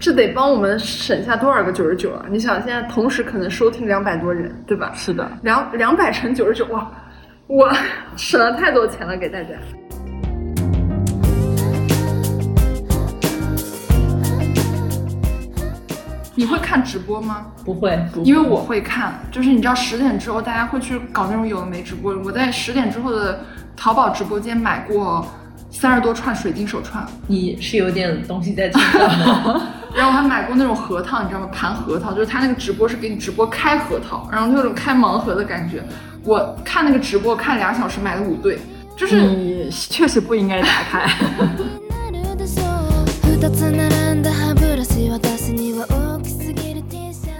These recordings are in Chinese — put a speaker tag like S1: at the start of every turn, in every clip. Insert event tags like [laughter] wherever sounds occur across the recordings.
S1: 这得帮我们省下多少个九十九啊？你想，现在同时可能收听两百多人，对吧？
S2: 是的，
S1: 两两百乘九十九，哇，我省了太多钱了给大家。你会看直播吗？
S3: 不会，
S1: 因为我会看，就是你知道十点之后大家会去搞那种有的没直播。我在十点之后的淘宝直播间买过三十多串水晶手串，
S3: 你是有点东西在身上的。[laughs]
S1: 然后我还买过那种核桃，你知道吗？盘核桃，就是他那个直播是给你直播开核桃，然后那种开盲盒的感觉。我看那个直播看俩小时，买了五对，就是
S2: 你确实不应该打开。[laughs]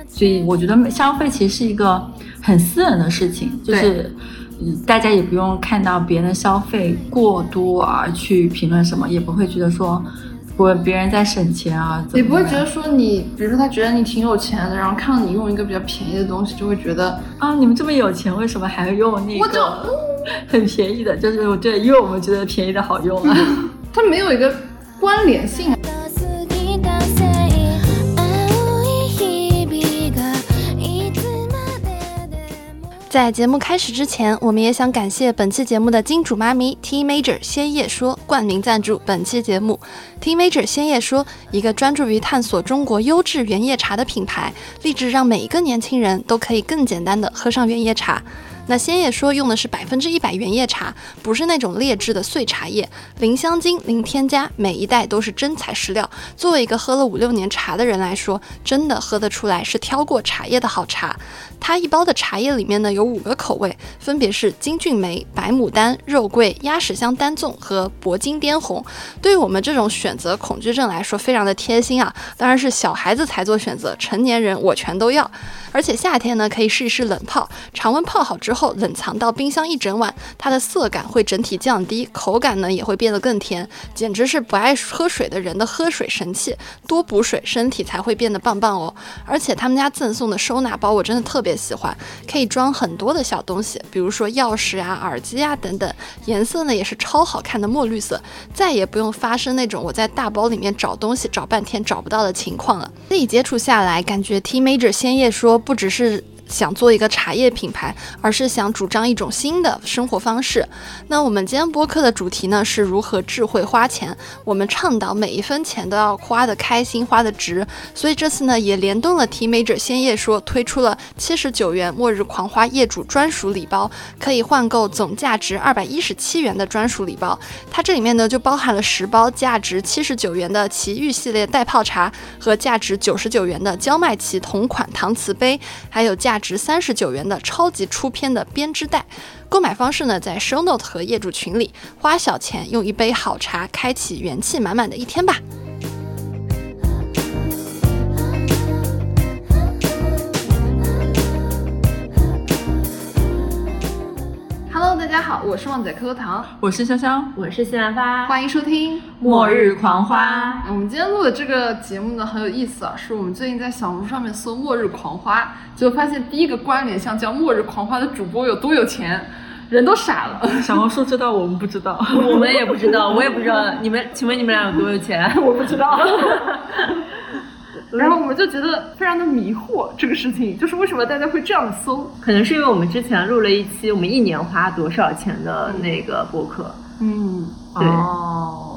S2: 所以我觉得消费其实是一个很私人的事情，就是大家也不用看到别人消费过多而去评论什么，也不会觉得说我别人在省钱啊，
S1: 也不会觉得说你，比如说他觉得你挺有钱的，然后看到你用一个比较便宜的东西，就会觉得
S2: 啊，你们这么有钱，为什么还要用那个很便宜的？就是我对，因为我们觉得便宜的好用啊，[laughs]
S1: 它没有一个关联性。
S4: 在节目开始之前，我们也想感谢本期节目的金主妈咪 T Major 鲜叶说冠名赞助本期节目。T Major 鲜叶说，一个专注于探索中国优质原叶茶的品牌，立志让每一个年轻人都可以更简单的喝上原叶茶。那鲜叶说用的是百分之一百原叶茶，不是那种劣质的碎茶叶，零香精、零添加，每一袋都是真材实料。作为一个喝了五六年茶的人来说，真的喝得出来是挑过茶叶的好茶。它一包的茶叶里面呢有五个口味，分别是金骏眉、白牡丹、肉桂、鸭屎香单纵和铂金滇红。对于我们这种选择恐惧症来说，非常的贴心啊！当然是小孩子才做选择，成年人我全都要。而且夏天呢，可以试一试冷泡，常温泡好之后后冷藏到冰箱一整晚，它的色感会整体降低，口感呢也会变得更甜，简直是不爱喝水的人的喝水神器。多补水，身体才会变得棒棒哦。而且他们家赠送的收纳包，我真的特别喜欢，可以装很多的小东西，比如说钥匙啊、耳机啊等等。颜色呢也是超好看的墨绿色，再也不用发生那种我在大包里面找东西找半天找不到的情况了。自己接触下来，感觉 T Major 鲜叶说。不只是。想做一个茶叶品牌，而是想主张一种新的生活方式。那我们今天播客的主题呢，是如何智慧花钱。我们倡导每一分钱都要花的开心，花的值。所以这次呢，也联动了提美者鲜叶说，推出了七十九元末日狂花业主专属礼包，可以换购总价值二百一十七元的专属礼包。它这里面呢，就包含了十包价值七十九元的奇遇系列袋泡茶和价值九十九元的焦麦奇同款搪瓷杯，还有价。值三十九元的超级出片的编织袋，购买方式呢，在 Show Note 和业主群里，花小钱用一杯好茶，开启元气满满的一天吧。
S1: 大家好，我是旺仔可可糖，
S2: 我是香香，
S3: 我是西兰花，
S1: 欢迎收听
S2: 末日狂花。
S1: 我们今天录的这个节目呢很有意思啊，是我们最近在小红书上面搜“末日狂花”，就发现第一个关联项叫“末日狂花”的主播有多有钱，人都傻了。[laughs]
S2: 小红书知道，我们不知道，
S3: 我们也不知道，我也不知道。你们，请问你们俩有多有钱？[laughs]
S1: 我不知道。[laughs] 然后我们就觉得非常的迷惑，这个事情就是为什么大家会这样搜？
S3: 可能是因为我们之前录了一期我们一年花多少钱的那个博客。
S1: 嗯，
S3: 对，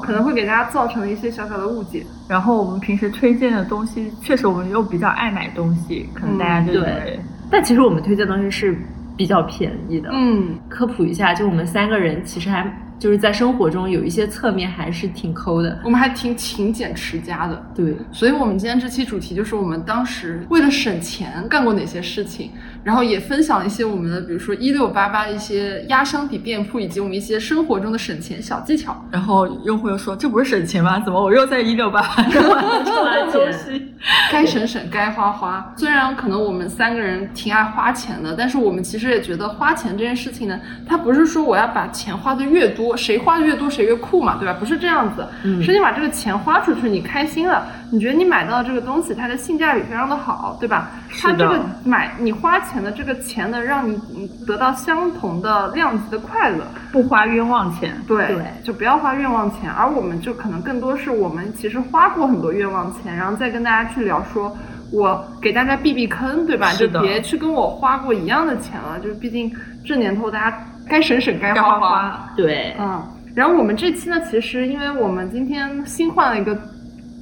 S1: 可能会给大家造成一些小小的误解。
S2: 然后我们平时推荐的东西，确实我们又比较爱买东西，可能大家就
S3: 对。但其实我们推荐的东西是比较便宜的。
S1: 嗯，
S3: 科普一下，就我们三个人其实还。就是在生活中有一些侧面还是挺抠的，
S1: 我们还挺勤俭持家的。
S3: 对，
S1: 所以我们今天这期主题就是我们当时为了省钱干过哪些事情，然后也分享一些我们的，比如说一六八八的一些压箱底店铺，以及我们一些生活中的省钱小技巧。
S2: 然后用户又说：“这不是省钱吗？怎么我又在一六八八 [laughs] 买了东西？” [laughs]
S1: 该省省，该花花。虽然可能我们三个人挺爱花钱的，但是我们其实也觉得花钱这件事情呢，它不是说我要把钱花的越多，谁花的越多谁越酷嘛，对吧？不是这样子，
S3: 嗯
S1: 是你把这个钱花出去，你开心了，你觉得你买到的这个东西它的性价比非常的好，对吧？它这个买你花钱的这个钱呢，让你嗯得到相同的量级的快乐，
S2: 不花冤枉钱。
S1: 对，
S3: 对
S1: 就不要花冤枉钱，而我们就可能更多是我们其实花过很多冤枉钱，然后再跟大家去聊说，我给大家避避坑，对吧？就别去跟我花过一样的钱了，就是毕竟这年头大家该省省，该花
S2: 花花。
S3: 对，
S1: 嗯，然后我们这期呢，其实因为我们今天新换了一个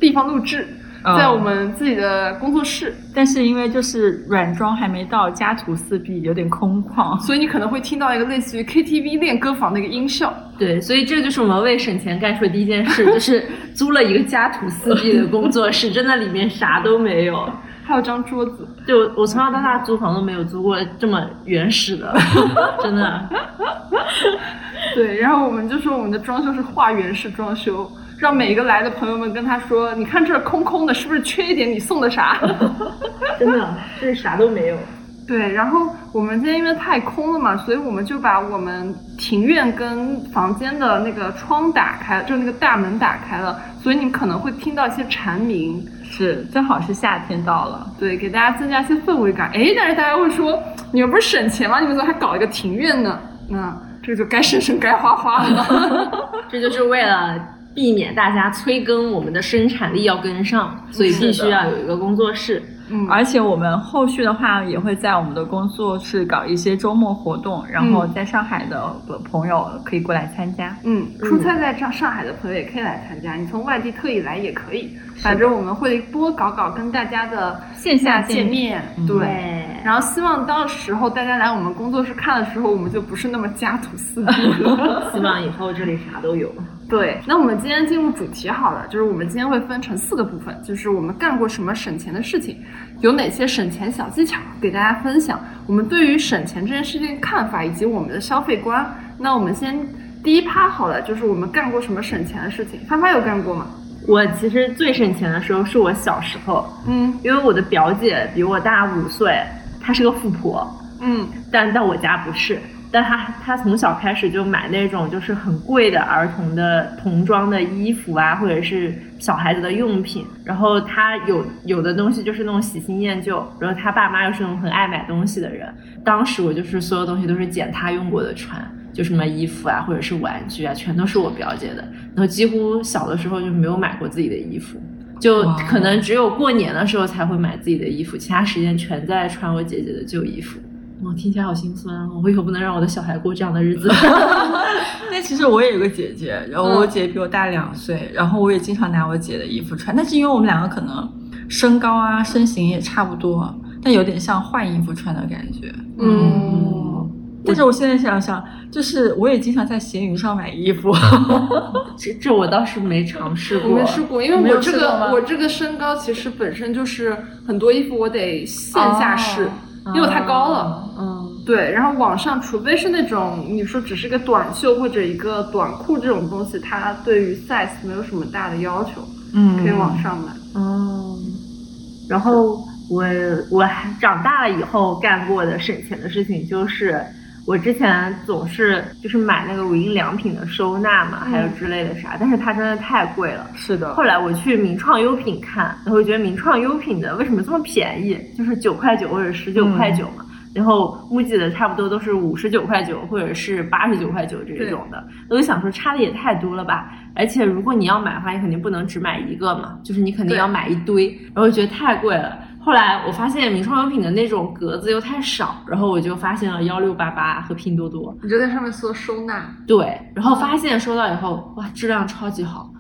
S1: 地方录制，
S2: 嗯
S1: 在我们自己的工作室，
S2: 但是因为就是软装还没到，家徒四壁，有点空旷。
S1: 所以你可能会听到一个类似于 KTV 练歌房的一个音效。
S3: 对，所以这就是我们为省钱干出的第一件事，就是租了一个家徒四壁的工作室，真的里面啥都没有。
S1: 还有张桌子，
S3: 就我从小到大租房都没有租过这么原始的，[laughs] 真的。[laughs]
S1: 对，然后我们就说我们的装修是化原式装修，让每一个来的朋友们跟他说，你看这儿空空的，是不是缺一点？你送的啥？[laughs]
S3: 真的，这啥都没有。
S1: 对，然后我们今天因为太空了嘛，所以我们就把我们庭院跟房间的那个窗打开，就那个大门打开了，所以你可能会听到一些蝉鸣，
S2: 是，正好是夏天到了。
S1: 对，给大家增加一些氛围感。哎，但是大家会说，你们不是省钱吗？你们怎么还搞一个庭院呢？那这就该省省，该花花了。[laughs]
S3: 这就是为了避免大家催更，我们的生产力要跟上，所以必须要有一个工作室。
S1: 嗯，
S2: 而且我们后续的话也会在我们的工作室搞一些周末活动，然后在上海的朋友可以过来参加。
S1: 嗯，出差在上上海的朋友也可以来参加，你从外地特意来也可以。反正我们会多搞搞跟大家的
S2: 线下
S1: 见面，对。
S3: 对，
S1: 然后希望到时候大家来我们工作室看的时候，我们就不是那么家徒四壁了。[laughs]
S3: 希望以后这里啥都有。
S1: 对，那我们今天进入主题好了，就是我们今天会分成四个部分，就是我们干过什么省钱的事情，有哪些省钱小技巧给大家分享，我们对于省钱这件事情的看法以及我们的消费观。那我们先第一趴好了，就是我们干过什么省钱的事情。发发有干过吗？
S3: 我其实最省钱的时候是我小时候，
S1: 嗯
S3: 因为我的表姐比我大五岁，她是个富婆，
S1: 嗯
S3: 但但我家不是。但他他从小开始就买那种就是很贵的儿童的童装的衣服啊，或者是小孩子的用品。然后他有有的东西就是那种喜新厌旧，然后他爸妈又是那种很爱买东西的人。当时我就是所有东西都是捡他用过的穿，就什么衣服啊，或者是玩具啊，全都是我表姐的。然后几乎小的时候就没有买过自己的衣服。就可能只有过年的时候才会买自己的衣服，其他时间全在穿我姐姐的旧衣服。我、听起来好心酸啊！我以后不能让我的小孩过这样的日子。[laughs]
S2: 那其实我也有个姐姐，然后我姐比我大两岁，然后我也经常拿我姐的衣服穿，但是因为我们两个可能身高啊、身形也差不多，但有点像换衣服穿的感觉。
S1: 嗯，
S2: 但是我现在想想，就是我也经常在闲鱼上买衣服。[laughs]
S3: 这这我倒是没尝试
S1: 我
S3: 过。
S1: 没试过，因为我这个我这个身高其实本身就是很多衣服我得线下试，因为我太高了。
S3: 嗯，
S1: 对，然后网上除非是那种你说只是个短袖或者一个短裤这种东西，它对于 size 没有什么大的要求，
S2: 嗯
S1: 可以网上买。
S3: 嗯，然后我我还长大了以后干过的省钱的事情就是，我之前总是就是买那个无印良品的收纳嘛，还有之类的啥，但是它真的太贵了。
S2: 是的
S3: 后来我去名创优品看，然后觉得名创优品的为什么这么便宜，就是九块九或者十九块九嘛。然后 MUJI 的差不多都是五十九块九或者是八十九块九这种的，我就想说差的也太多了吧。而且如果你要买的话，你肯定不能只买一个嘛，就是你肯定要买一堆，然后我觉得太贵了。后来我发现名创优品的那种格子又太少，然后我就发现了幺六八八和拼多多，
S1: 你就在上面搜收纳，
S3: 对，然后发现收到以后，哇，质量超级好，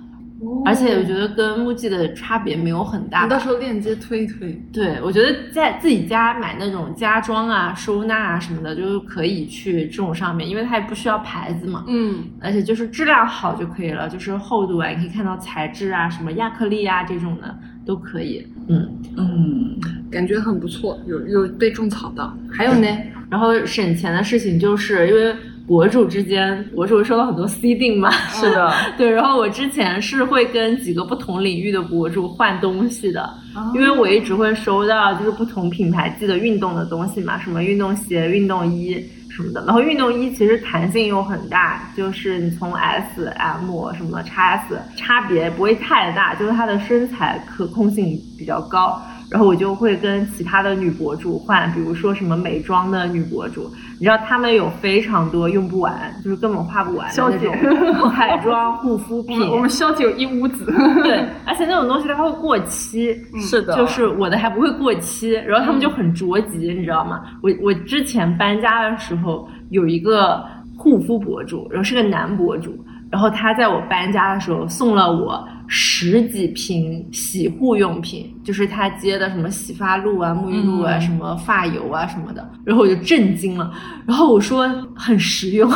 S3: 而且我觉得跟 MUJI 的差别没有很大。
S1: 你。到时候链接推一推。
S3: 对，我觉得在自己家买那种家装啊、收纳啊什么的，就是可以去这种上面，因为它也不需要牌子嘛，
S1: 嗯，
S3: 而且就是质量好就可以了，就是厚度啊，你可以看到材质啊，什么亚克力啊这种的都可以。嗯，
S2: 嗯，
S1: 感觉很不错，有有被种草到。还有呢？
S3: 然后省钱的事情就是因为博主之间，博主会收到很多 C 定嘛，
S2: 是的，[laughs]
S3: 对。然后我之前是会跟几个不同领域的博主换东西的，因为我一直会收到就是不同品牌寄的运动的东西嘛，什么运动鞋、运动衣什么的。然后运动衣其实弹性又很大，就是你从 S、M 什么 x S 差别不会太大，就是它的身材可控性比较高。然后我就会跟其他的女博主换，比如说什么美妆的女博主，你知道她们有非常多用不完，就是根本花不完的那种 [laughs] 彩妆护肤品。
S1: 我们消姐有一屋子。
S3: 对，[laughs] 而且那种东西它会过期。
S2: 是的。
S3: 就是我的还不会过期，然后他们就很着急，你知道吗？我我之前搬家的时候有一个护肤博主，然后是个男博主，然后他在我搬家的时候送了我。十几瓶洗护用品，就是他接的什么洗发露啊、沐浴露啊、什么发油啊什么的，然后我就震惊了。然后我说很实用，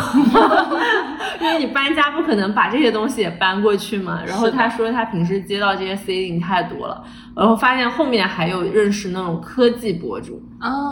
S3: [laughs] 因为你搬家不可能把这些东西也搬过去嘛。然后他说他平时接到这些 C 零太多了，然后发现后面还有认识那种科技博主，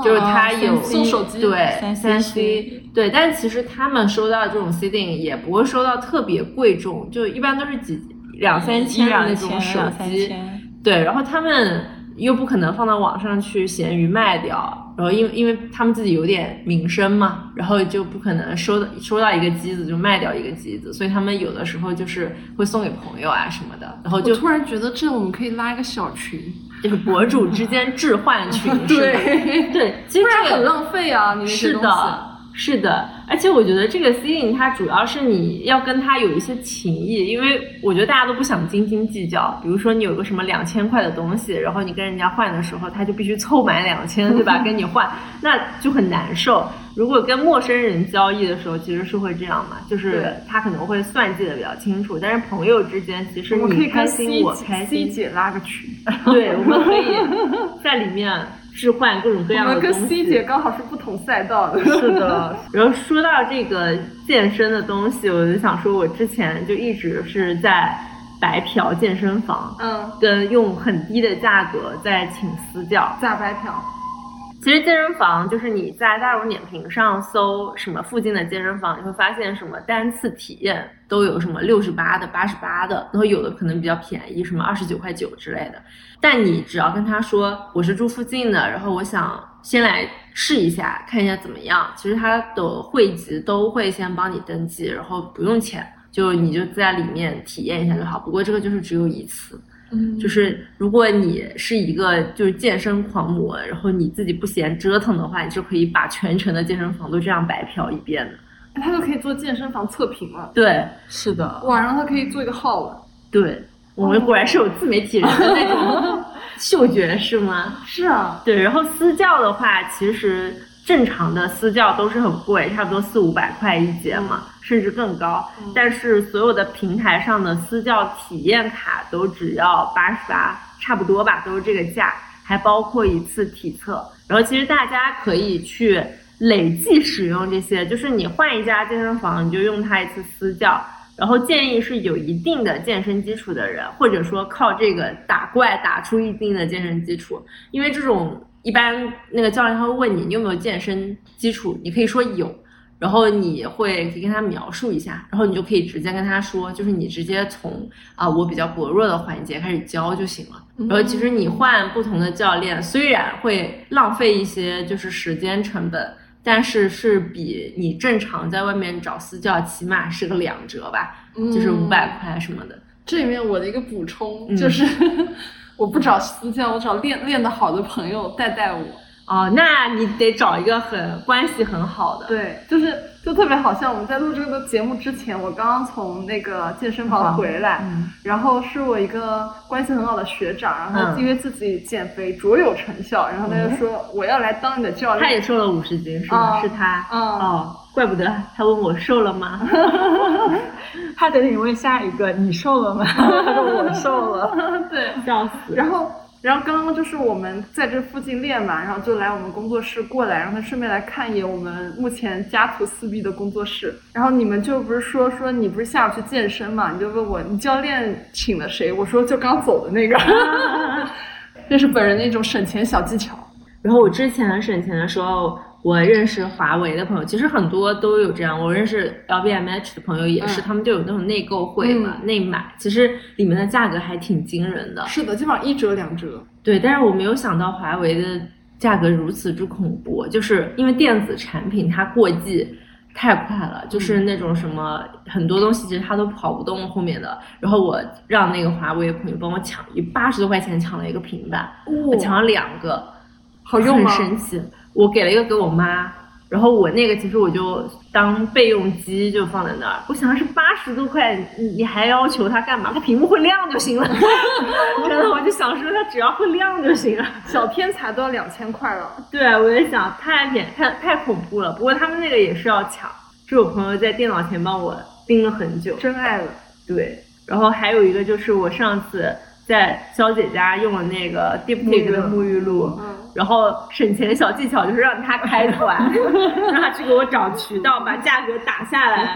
S3: 就是他有
S1: 送手机，
S3: 对三 C，对，但其实他们收到这种 C 零也不会收到特别贵重，就一般都是几。两三千的那种手机，对，然后他们又不可能放到网上去闲鱼卖掉，然后因为因为他们自己有点名声嘛，然后就不可能收到收到一个机子就卖掉一个机子，所以他们有的时候就是会送给朋友啊什么的，然后就
S1: 突然觉得这我们可以拉一个小群，
S3: 就是博主之间置换群，[laughs]
S1: 对
S3: 对，其实
S1: 这个很浪费啊，你
S3: 是的。是的，而且我觉得这个 C 零它主要是你要跟他有一些情谊，因为我觉得大家都不想斤斤计较。比如说你有个什么两千块的东西，然后你跟人家换的时候，他就必须凑满两千，对吧？[laughs] 跟你换，那就很难受。如果跟陌生人交易的时候，其实是会这样嘛，就是他可能会算计的比较清楚。但是朋友之间，其实你开心我开心。
S1: C 姐拉个群，
S3: 对，我们可以在里面。置换各种各样的东西。
S1: 我们跟 C 姐刚好是不同赛道的。
S3: 是的。然后说到这个健身的东西，我就想说，我之前就一直是在白嫖健身房，
S1: 嗯，
S3: 跟用很低的价格在请私教。
S1: 咋白嫖？
S3: 其实健身房就是你在大众点评上搜什么附近的健身房，你会发现什么单次体验都有什么六十八的、八十八的，然后有的可能比较便宜，什么二十九块九之类的。但你只要跟他说我是住附近的，然后我想先来试一下，看一下怎么样。其实他的会籍都会先帮你登记，然后不用钱，就你就在里面体验一下就好。不过这个就是只有一次。就是如果你是一个就是健身狂魔，然后你自己不嫌折腾的话，你就可以把全程的健身房都这样白嫖一遍的。
S1: 他就可以做健身房测评了。
S3: 对，
S2: 是的。
S1: 晚上他可以做一个号了。
S3: 对，我们果然是有自媒体人的那种 [laughs] 嗅觉，是吗？
S1: 是啊。
S3: 对，然后私教的话，其实正常的私教都是很贵，差不多四五百块一节嘛。甚至更高，但是所有的平台上的私教体验卡都只要八十八，差不多吧，都是这个价，还包括一次体测。然后其实大家可以去累计使用这些，就是你换一家健身房，你就用它一次私教。然后建议是有一定的健身基础的人，或者说靠这个打怪打出一定的健身基础，因为这种一般那个教练他会问你你有没有健身基础，你可以说有。然后你会可以跟他描述一下，然后你就可以直接跟他说，就是你直接从啊我比较薄弱的环节开始教就行了。然后其实你换不同的教练，虽然会浪费一些就是时间成本，但是是比你正常在外面找私教起码是个两折吧，就是五百块什么的。
S1: 这里面我的一个补充就是，我不找私教，我找练练得好的朋友带带我。
S3: 哦，那你得找一个很关系很好的。
S1: 对，就是就特别好像我们在录这个节目之前，我刚刚从那个健身房回来，然后是我一个关系很好的学长，然后因为自己减肥卓有成效，然后他就说我要来当你的教练。
S3: 他也瘦了五十斤，是吗？是他。哦，怪不得他问我瘦了吗？[laughs]
S2: 他等你问下一个，你瘦了吗？[laughs] 他说我瘦了。[laughs]
S1: 对，
S3: 笑死。
S1: 然后。然后刚刚就是我们在这附近练嘛，然后就来我们工作室过来，让他顺便来看一眼我们目前家徒四壁的工作室。然后你们就不是说说你不是下午去健身嘛？你就问我你教练请了谁？我说就刚走的那个，这是本人的一种省钱小技巧。
S3: 然后我之前省钱的时候，我认识华为的朋友，其实很多都有这样。我认识 LVMH 的朋友也是，
S1: 嗯
S3: 他们就有那种内购会嘛，内买，其实里面的价格还挺惊人的。
S1: 是的，基本上一折两折。
S3: 对，但是我没有想到华为的价格如此之恐怖，就是因为电子产品它过季太快了，就是那种什么很多东西其实它都跑不动后面的。然后我让那个华为的朋友帮我抢，以八十多块钱抢了一个平板，我抢了两个，
S1: 好用吗
S3: 很神奇。我给了一个给我妈。然后我那个其实我就当备用机就放在那儿，我想是八十多块，你你还要求它干嘛？它屏幕会亮就行了。真的，我就想说它只要会亮就行了。
S1: 小天才都要两千块了。
S3: 对，我也想太便太太恐怖了。不过他们那个也是要抢，是我朋友在电脑前帮我盯了很久。
S1: 真爱了。
S3: 对，然后还有一个就是我上次在肖姐家用了那个 Diptyque 的沐浴露，
S1: 嗯
S3: 然后省钱小技巧就是让他开团，[laughs] 让他去给我找渠道，把价格打下来。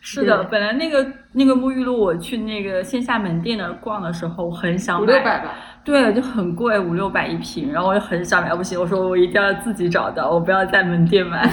S2: 是的，本来那个那个沐浴露，我去那个线下门店那儿逛的时候，我很想买，
S1: 五六百吧。
S2: 对，就很贵，五六百一瓶，然后我就很想买，不行，我说我一定要自己找到，我不要在门店买。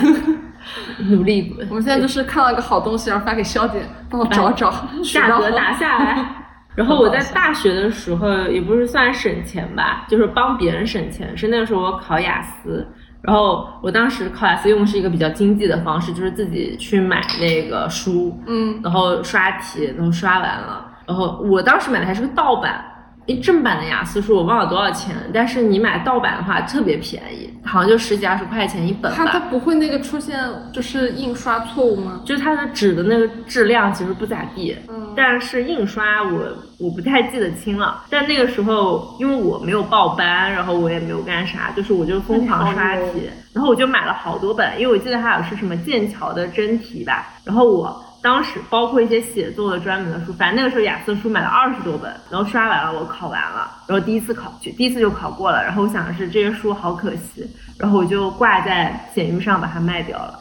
S2: [laughs]
S3: 努力
S1: 我们现在就是看到一个好东西，然后发给肖姐，帮我找找
S3: 价格打下来。然后我在大学的时候也不是算省钱吧，就是帮别人省钱。是那个时候我考雅思，然后我当时考雅思用的是一个比较经济的方式，就是自己去买那个书，
S1: 嗯，
S3: 然后刷题，然后刷完了，然后我当时买的还是个盗版。诶，正版的雅思书我忘了多少钱，但是你买盗版的话特别便宜，好像就十几二十块钱一本
S1: 它它。不会那个出现就是印刷错误吗？
S3: 就是它的纸的那个质量其实不咋地，
S1: 嗯
S3: 但是印刷我我不太记得清了。但那个时候因为我没有报班，然后我也没有干啥，就是我就疯狂刷题，然后我就买了好多本，因为我记得还有是什么剑桥的真题吧，然后我。当时包括一些写作的专门的书，反正那个时候雅思书买了二十多本，然后刷完了，我考完了，然后第一次考就第一次就考过了，然后我想的是这些书好可惜，然后我就挂在闲鱼上把它卖掉了。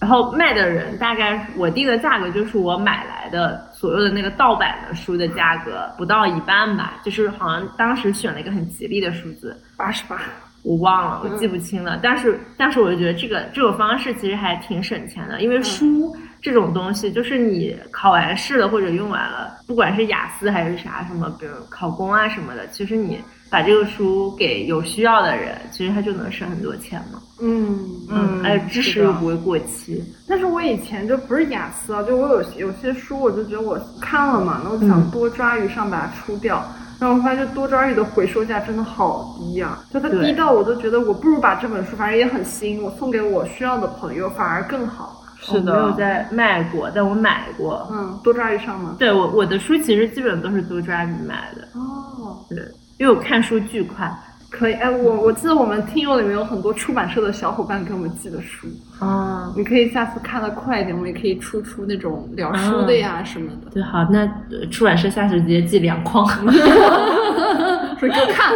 S3: 然后卖的人大概我定的价格就是我买来的所有的那个盗版的书的价格不到一半吧，就是好像当时选了一个很吉利的数字，
S1: 八十八。
S3: 我忘了，我记不清了。但是但是我就觉得这个这种方式其实还挺省钱的，因为书这种东西就是你考完试了或者用完了，不管是雅思还是啥什么，比如考公啊什么的，其实你把这个书给有需要的人，其实他就能省很多钱嘛。
S1: 嗯
S2: 嗯
S3: 而且知识又不会过期。
S1: 但是我以前就不是雅思啊，就我有有些书，我就觉得我看了嘛，那我想多抓鱼上把它出掉。然后我发现多抓鱼的回收价真的好低呀、就它低到我都觉得我不如把这本书，反正也很新，我送给我需要的朋友反而更好。
S2: 是
S3: 我没有，在卖过，但我买过。
S1: 嗯，多抓鱼上吗？
S3: 对我我的书其实基本都是多抓鱼买的，
S1: 哦，
S3: 对，因为我看书巨快。
S1: 可以。哎，我我记得我们听友里面有很多出版社的小伙伴给我们寄的书，
S3: 啊，
S1: 你可以下次看的快一点，我们也可以出出那种聊书的呀什么的。
S3: 对，好，那呃出版社下次直接寄两筐。[laughs] [laughs]
S1: 说给我看。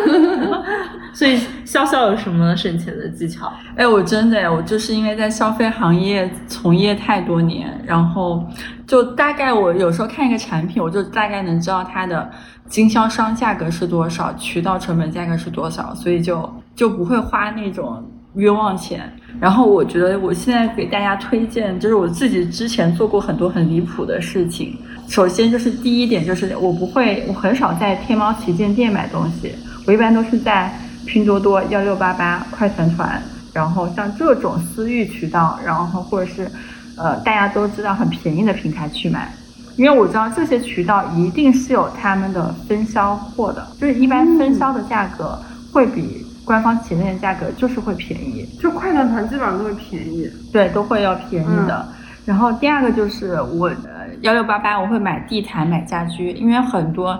S1: [laughs]
S3: 所以潇潇有什么省钱的技巧？
S2: 哎，我真的，我就是因为在消费行业从业太多年，然后就大概我有时候看一个产品，我就大概能知道它的经销商价格是多少，渠道成本价格是多少，所以就就不会花那种冤枉钱。然后我觉得我现在给大家推荐，就是我自己之前做过很多很离谱的事情。首先就是第一点就是我不会，我很少在天猫旗舰店买东西，我一般都是在拼多多、幺六八八、快团团，然后像这种私域渠道，然后或者是呃大家都知道很便宜的平台去买。因为我知道这些渠道一定是有他们的分销货的，就是一般分销的价格会比官方旗舰店价格就是会便宜。
S1: 就快团团基本上都会便宜。
S2: 对，都会要便宜的。然后第二个就是我呃幺六八八我会买地毯买家居，因为很多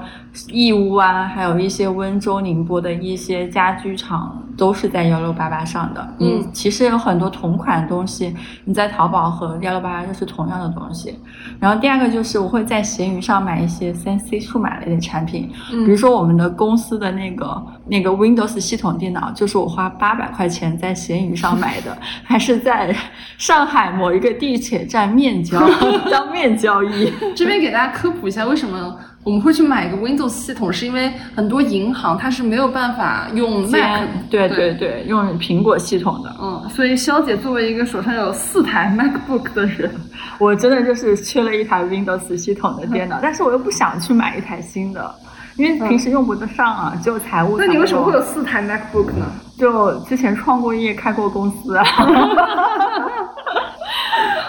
S2: 义乌啊，还有一些温州、宁波的一些家居厂都是在幺六八八上的。
S1: 嗯，
S2: 其实有很多同款的东西，你在淘宝和幺六八八就是同样的东西。然后第二个就是我会在闲鱼上买一些三 C 数码类的产品，
S1: 嗯
S2: 比如说我们的公司的那个那个 Windows 系统电脑，就是我花八百块钱在闲鱼上买的，[laughs] 还是在上海某一个地铁站面交 [laughs] 当面交易。
S1: 这边给大家科普一下，为什么我们会去买一个 Windows 系统，是因为很多银行它是没有办法用 Mac，
S2: 对对对，用苹果系统的。
S1: 嗯，所以肖姐作为一个手上有四台 MacBook 的人，[laughs]
S2: 我真的就是缺了一台 Windows 系统的电脑，[laughs] 但是我又不想去买一台新的，因为平时用不得上啊，只有财务。
S1: 那你为什么会有四台 MacBook 呢？
S2: 就之前创过业，开过公司啊。[laughs]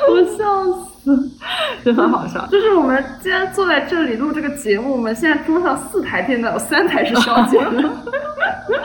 S1: 我笑死，[laughs]
S2: 真很好笑。
S1: 就是我们既然坐在这里录这个节目，我们现在桌上四台电脑，有三台是小姐的。[laughs]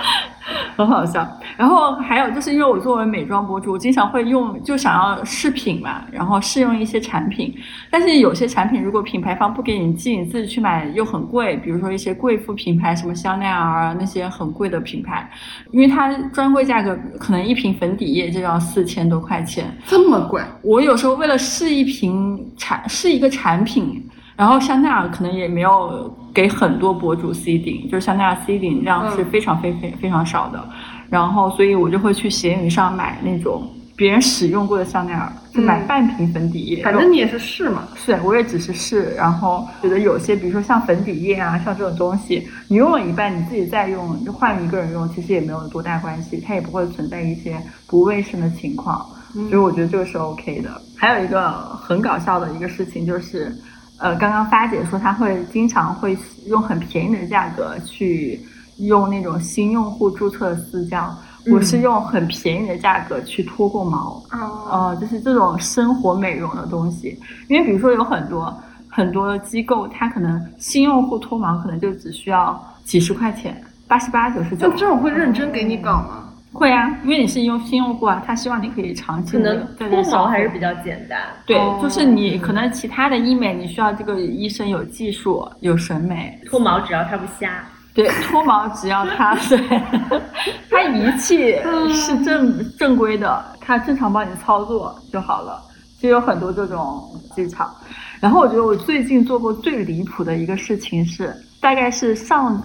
S2: 很好笑，然后还有就是因为我作为美妆博主，经常会用就想要试品嘛，然后试用一些产品，但是有些产品如果品牌方不给你寄，你自己去买又很贵，比如说一些贵妇品牌，什么香奈儿那些很贵的品牌，因为它专柜价格可能一瓶粉底液就要四千多块钱，
S1: 这么贵。
S2: 我有时候为了试一瓶产试一个产品。然后香奈儿可能也没有给很多博主 C 顶，就是香奈儿 C 顶量是非常非非非常少的。然后，所以我就会去闲鱼上买那种别人使用过的香奈儿，就买半瓶粉底液。
S1: 反正你也是试嘛，
S2: 是，我也只是试。然后觉得有些，比如说像粉底液啊，像这种东西，你用了一半，你自己再用，就换一个人用，其实也没有多大关系，它也不会存在一些不卫生的情况。所以我觉得这个是 OK 的。还有一个很搞笑的一个事情就是。呃，刚刚发姐说她会经常会用很便宜的价格去用那种新用户注册的私教，我是用很便宜的价格去脱过毛，呃，就是这种生活美容的东西。因为比如说有很多很多机构，它可能新用户脱毛可能就只需要几十块钱，八十八九十九。
S1: 那这种会认真给你搞吗？
S2: 会啊，因为你是用新用户啊，他希望你可以长期的
S3: 脱毛还是比较简单。
S2: 对，就是你可能其他的医美，你需要这个医生有技术、有审美。
S3: 脱毛只要他不瞎。
S2: 对，脱毛只要他 [laughs] 对，他仪器是正正规的，他正常帮你操作就好了。就有很多这种技巧。然后我觉得我最近做过最离谱的一个事情是，大概是上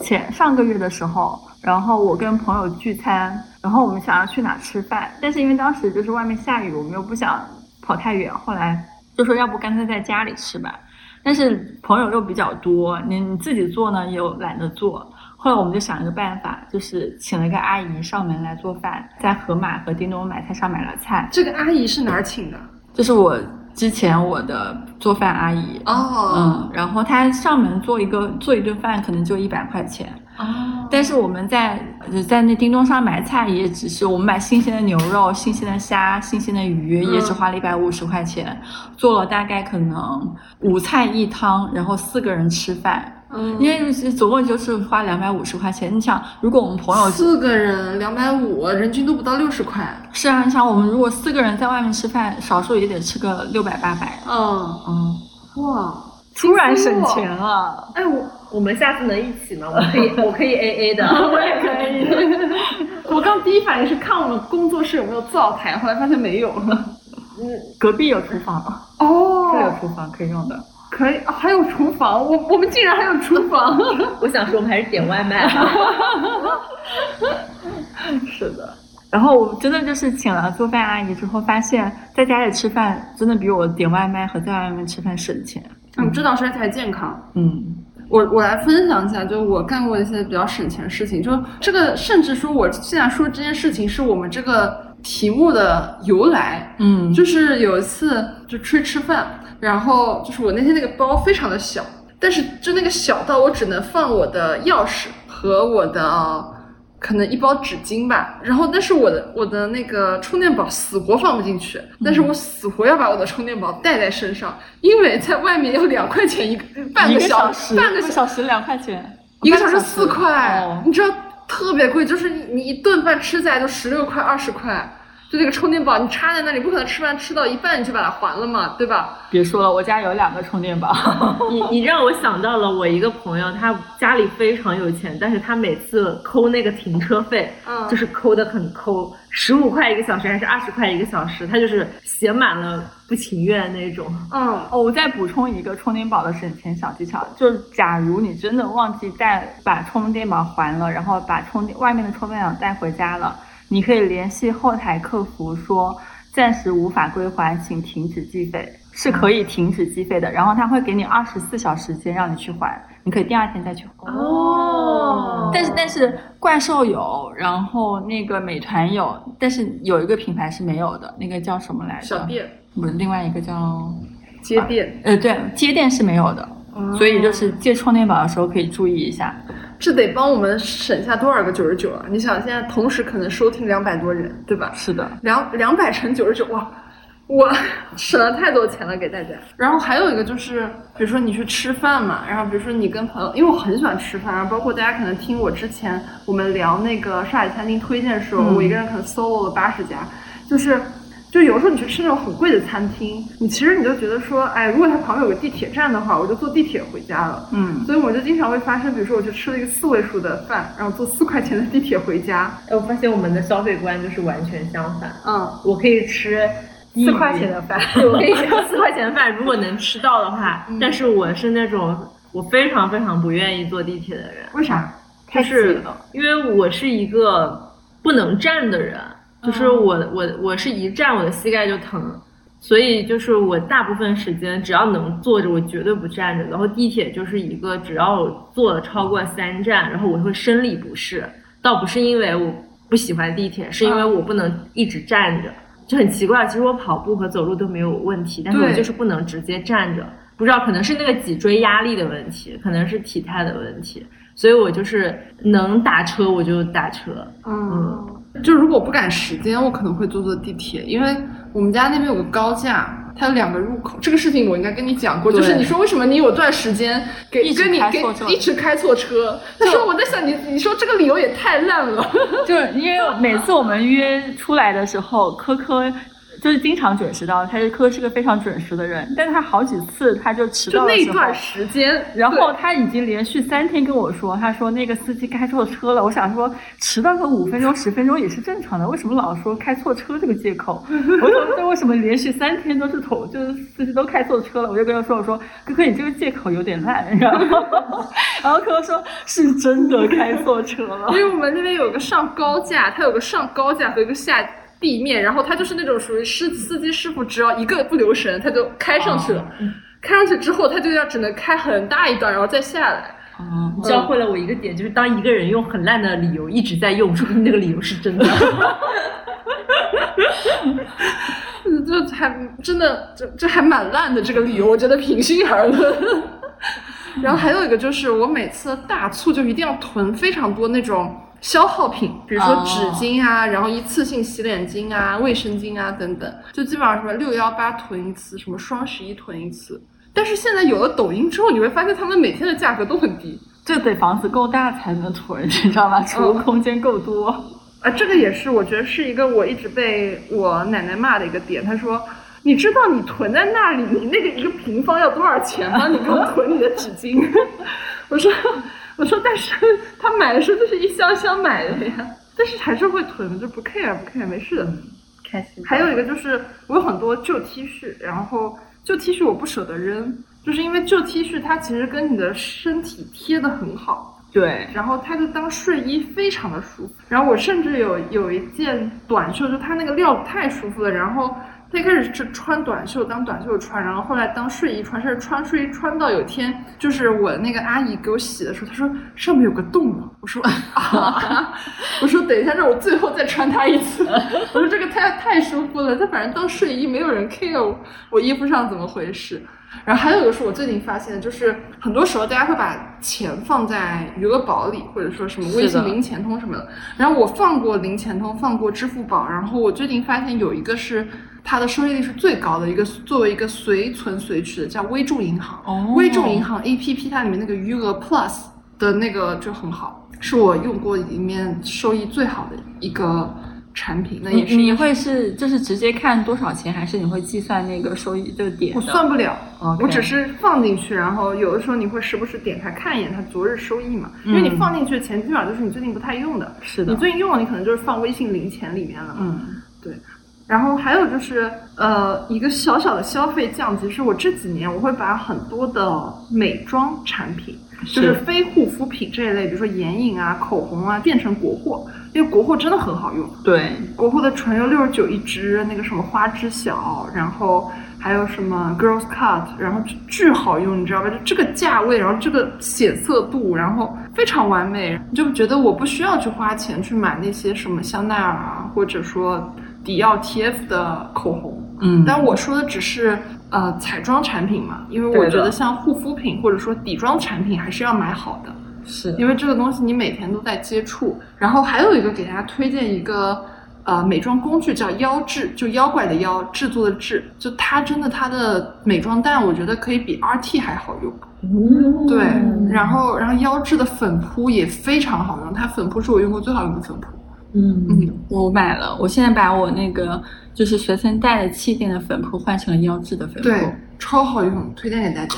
S2: 前上个月的时候。然后我跟朋友聚餐，然后我们想要去哪吃饭，但是因为当时就是外面下雨，我们又不想跑太远，后来就说要不干脆在家里吃吧。但是朋友又比较多，你你自己做呢又懒得做，后来我们就想一个办法，就是请了一个阿姨上门来做饭，在盒马和叮咚买菜上买了菜。
S1: 这个阿姨是哪儿请的？
S2: 就是我之前我的做饭阿姨
S1: 哦，
S2: 嗯，然后她上门做一个做一顿饭可能就一百块钱。
S1: 哦，
S2: 但是我们在在那叮咚上买菜，也只是我们买新鲜的牛肉、新鲜的虾、新鲜的鱼，也只花了一百五十块钱，做了大概可能五菜一汤，然后四个人吃饭。
S1: 嗯，
S2: 因为总共就是花两百五十块钱。你想，如果我们朋友
S1: 四个人两百五，人均都不到六十块。
S2: 是啊，你想我们如果四个人在外面吃饭，少数也得吃个六百八百。
S1: 嗯
S2: 嗯，
S1: 哇，
S2: 突然省钱了。
S3: 哎我。我们下次能一起吗？我可以，[laughs] 我可以 A A 的，[laughs]
S1: 我也可以。[laughs] 我刚第一反应是看我们工作室有没有灶台，后来发现没有了。
S2: 嗯，隔壁有厨房
S1: 哦，
S2: 这有厨房可以用的，
S1: 可以，还有厨房，我我们竟然还有厨房。
S3: 我想说，我们还是点外卖。
S2: 是的，然后我真的就是请了做饭阿姨之后，发现在家里吃饭真的比我点外卖和在外面吃饭省钱。
S1: 嗯，这倒是才健康。
S2: 嗯。
S1: 我我来分享一下，就我干过一些比较省钱的事情。就这个，甚至说，我现在说这件事情是我们这个题目的由来。
S2: 嗯，
S1: 就是有一次就出去吃饭，然后就是我那天那个包非常的小，但是就那个小到我只能放我的钥匙和我的。可能一包纸巾吧，然后但是我的我的那个充电宝死活放不进去，但是我死活要把我的充电宝带在身上，因为在外面要两块钱一个半个
S2: 小
S1: 时，半个
S2: 小时。两块钱，
S1: 一个小时四块，你知道特别贵，就是你一顿饭吃下来就十六块二十块。就那个充电宝，你插在那里，不可能吃饭吃到一半你就把它还了嘛，对吧？
S2: 别说了，我家有两个充电宝。[laughs]
S3: 你你让我想到了我一个朋友，他家里非常有钱，但是他每次抠那个停车费，
S1: 嗯，
S3: 就是抠的很抠，十五块一个小时还是二十块一个小时，他就是写满了不情愿那种。
S1: 嗯，
S2: 哦，我再补充一个充电宝的省钱小技巧，就是假如你真的忘记带把充电宝还了，然后把充电外面的充电宝带回家了。你可以联系后台客服说暂时无法归还，请停止计费。是可以停止计费的，然后他会给你二十四小时间让你去还，你可以第二天再去还。
S3: 哦
S2: 但是但是怪兽有，然后那个美团有，但是有一个品牌是没有的，那个叫什么来着？
S1: 小店、
S2: 不是，另外一个叫
S1: 街店，
S2: 呃对，街电是没有的，所以就是借充电宝的时候可以注意一下。
S1: 这得帮我们省下多少个九十九啊？你想，现在同时可能收听两百多人，对吧？
S2: 是的，
S1: 两两百乘九十九，哇，我省了太多钱了给大家。然后还有一个就是，比如说你去吃饭嘛，然后比如说你跟朋友，因为我很喜欢吃饭，然后包括大家可能听我之前我们聊那个上海餐厅推荐的时候，
S2: 嗯
S1: 我一个人可能 solo 了八十家，就是。就有时候你去吃那种很贵的餐厅，你其实你就觉得说，哎，如果它旁边有个地铁站的话，我就坐地铁回家了。
S2: 嗯，
S1: 所以我就经常会发生，比如说我去吃了一个四位数的饭，然后坐四块钱的地铁回家。
S3: 哎，我发现我们的消费观就是完全相反。
S1: 嗯，
S3: 我可以吃四块钱的饭，我可以吃四块钱的饭，如果能吃到的话。但是我是那种我非常非常不愿意坐地铁的人，
S1: 为啥？
S3: 就是因为我是一个不能站的人，就是我我我是一站我的膝盖就疼。所以就是我大部分时间只要能坐着，我绝对不站着。然后地铁就是一个只要我坐了超过三站，然后我会生理不适。倒不是因为我不喜欢地铁，是因为我不能一直站着，就很奇怪。其实我跑步和走路都没有问题，但是我就是不能直接站着。不知道可能是那个脊椎压力的问题，可能是体态的问题，所以我就是能打车我就打车。
S1: 嗯，就如果不赶时间，我可能会坐坐地铁，因为我们家那边有个高架，它有两个入口。这个事情我应该跟你讲过，就是你说为什么你有段时间给跟你给
S2: 开错车
S1: 一直开错车？他说我在想你，你说这个理由也太烂了。[laughs]
S2: 就是因为每次我们约出来的时候，科科就是经常准时到，他是科是个非常准时的人，但是他好几次他就迟到的时候
S1: 那一段时间，
S2: 然后他已经连续三天跟我说，他说那个司机开错车了。我想说，迟到个五分钟、十分钟也是正常的，为什么老说开错车这个借口？[laughs] 我说这为什么连续三天都是同就是司机都开错车了？我就跟他说，我说哥哥你这个借口有点烂。然后 [laughs] 然后哥哥说是真的开错车了
S1: 因。为我们那边有个上高架，它有个上高架和一个下地面，然后他就是那种属于司司机师傅，只要一个不留神，他就开上去了。开上去之后，他就要只能开很大一段，然后再下来。
S2: 嗯，
S3: 教会了我一个点，就是当一个人用很烂的理由一直在用，说明那个理由是真的。[laughs]
S1: 嗯这还真的，这这还蛮烂的这个理由，我觉得平心而论。[laughs] 然后还有一个就是，我每次大促就一定要囤非常多那种消耗品，比如说
S2: 哦
S1: 纸巾啊，然后一次性洗脸巾啊、卫生巾啊等等，就基本上什么六幺八囤一次，什么双十一囤一次。但是现在有了抖音之后，你会发现他们每天的价格都很低
S2: 这得房子够大才能囤，你知道吗？储物空间够多。
S1: 啊，这个也是我觉得是一个我一直被我奶奶骂的一个点。她说：“你知道你囤在那里，你那个一个平方要多少钱吗？你给我囤你的纸巾。” [laughs] 我说：“我说，但是他买的时候就是一箱箱买的呀，但是还是会囤，就不 care 不 care 没事的。
S3: 开心。
S1: 还有一个就是我有很多旧 T 恤，然后旧 T 恤我不舍得扔，就是因为旧 T 恤它其实跟你的身体贴的很好。
S2: 对，
S1: 然后它就当睡衣非常的舒服。然后我甚至有有一件短袖，就它那个料子太舒服了。然后它一开始是穿短袖当短袖穿，然后后来当睡衣穿，甚至穿睡衣穿到有天就是我那个阿姨给我洗的时候，她说上面有个洞了。我说啊，[laughs] 我说等一下，让我最后再穿它一次。我说这个太太舒服了，它反正当睡衣没有人 care 我我衣服上怎么回事。然后还有一个是我最近发现的，就是很多时候大家会把钱放在余额宝里，或者说什么微信零钱通什么的。然后我放过零钱通，放过支付宝，然后我最近发现有一个是它的收益率是最高的一个，作为一个随存随取的，叫微众银行。
S2: 哦
S1: 微众银行 APP 它里面那个余额 Plus 的那个就很好，是我用过里面收益最好的一个产品。那也是
S2: 你会是就是直接看多少钱，还是你会计算那个收益这个点
S1: 我？算不了我只是放进去，然后有的时候你会时不时点开看一眼它昨日收益嘛，因为你
S2: 嗯
S1: 放进去的钱基本上就是你最近不太用的，
S2: 是的
S1: 你最近用了，你可能就是放微信零钱里面了嘛。
S2: 嗯，
S1: 对。然后还有就是，呃，一个小小的消费降级，是我这几年我会把很多的美妆产品，就是
S2: 是
S1: 非护肤品这一类，比如说眼影啊、口红啊，变成国货。因为国货真的很好用。
S2: 对，
S1: 国货的唇釉六十九一支，那个什么花知晓，然后还有什么 Girls Cut，然后巨好用，你知道吧？就这个价位，然后这个显色度，然后非常完美，你就觉得我不需要去花钱去买那些什么香奈儿啊，或者说迪奥 TF 的口红。
S2: 嗯，
S1: 但我说的只是呃彩妆产品嘛，因为我觉得像护肤品或者说底妆产品还是要买好的。
S2: 是
S1: 因为这个东西你每天都在接触。然后还有一个给大家推荐一个呃美妆工具叫妖制，就妖怪的妖，制作的制，就它真的它的美妆蛋我觉得可以比 RT 还好用。对，然后然后妖制的粉扑也非常好用，它粉扑是我用过最好用的粉扑。
S2: 嗯
S1: 嗯，
S2: 我买了，我现在把我那个就是随身带的气垫的粉扑换成了腰质的粉扑。
S1: 对，超好用，推荐给大家。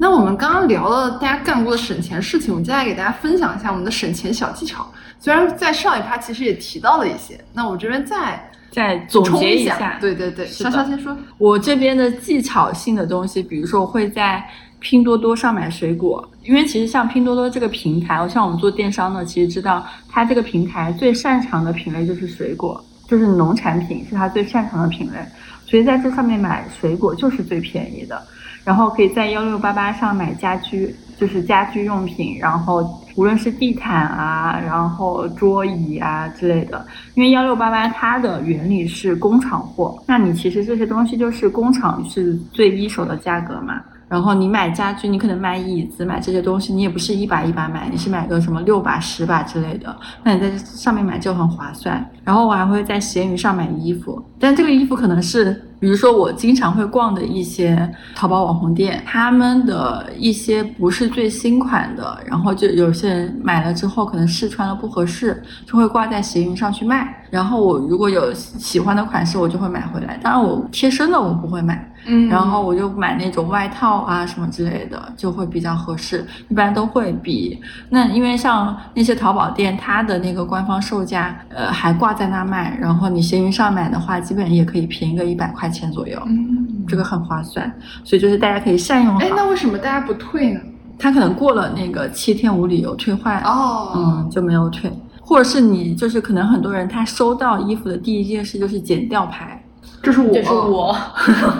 S1: 那我们刚刚聊了大家干过的省钱事情，我们接下来给大家分享一下我们的省钱小技巧。虽然在上一趴其实也提到了一些，那我这边再
S2: 再总结
S1: 一。
S2: 下，
S1: 对对对，
S2: 是的
S1: 潇潇先说。
S2: 我这边的技巧性的东西，比如说我会在拼多多上买水果，因为其实像拼多多这个平台，像我们做电商的，其实知道它这个平台最擅长的品类就是水果，就是农产品是它最擅长的品类，所以在这上面买水果就是最便宜的。然后可以在幺六八八上买家居，就是家居用品，然后无论是地毯啊，然后桌椅啊之类的，因为幺六八八它的原理是工厂货，那你其实这些东西就是工厂是最一手的价格嘛。然后你买家具，你可能买椅子、买这些东西，你也不是一把一把买，你是买个什么六把、十把之类的，那你在上面买就很划算。然后我还会在闲鱼上买衣服，但这个衣服可能是，比如说我经常会逛的一些淘宝网红店，他们的一些不是最新款的，然后就有些人买了之后可能试穿了不合适，就会挂在闲鱼上去卖。然后我如果有喜欢的款式，我就会买回来。当然我贴身的我不会买。
S1: 嗯
S2: 然后我就买那种外套啊什么之类的，就会比较合适。一般都会比那，因为像那些淘宝店，它的那个官方售价，呃，还挂在那卖，然后你闲鱼上买的话，基本也可以便宜个一百块钱左右，
S1: 嗯，
S2: 这个很划算。所以就是大家可以善用好
S1: 哎，。那为什么大家不退呢？
S2: 他可能过了那个七天无理由退换，
S1: 哦，
S2: 嗯，就没有退。或者是你就是可能很多人他收到衣服的第一件事就是剪吊牌，
S1: 这是我，
S3: 这是我，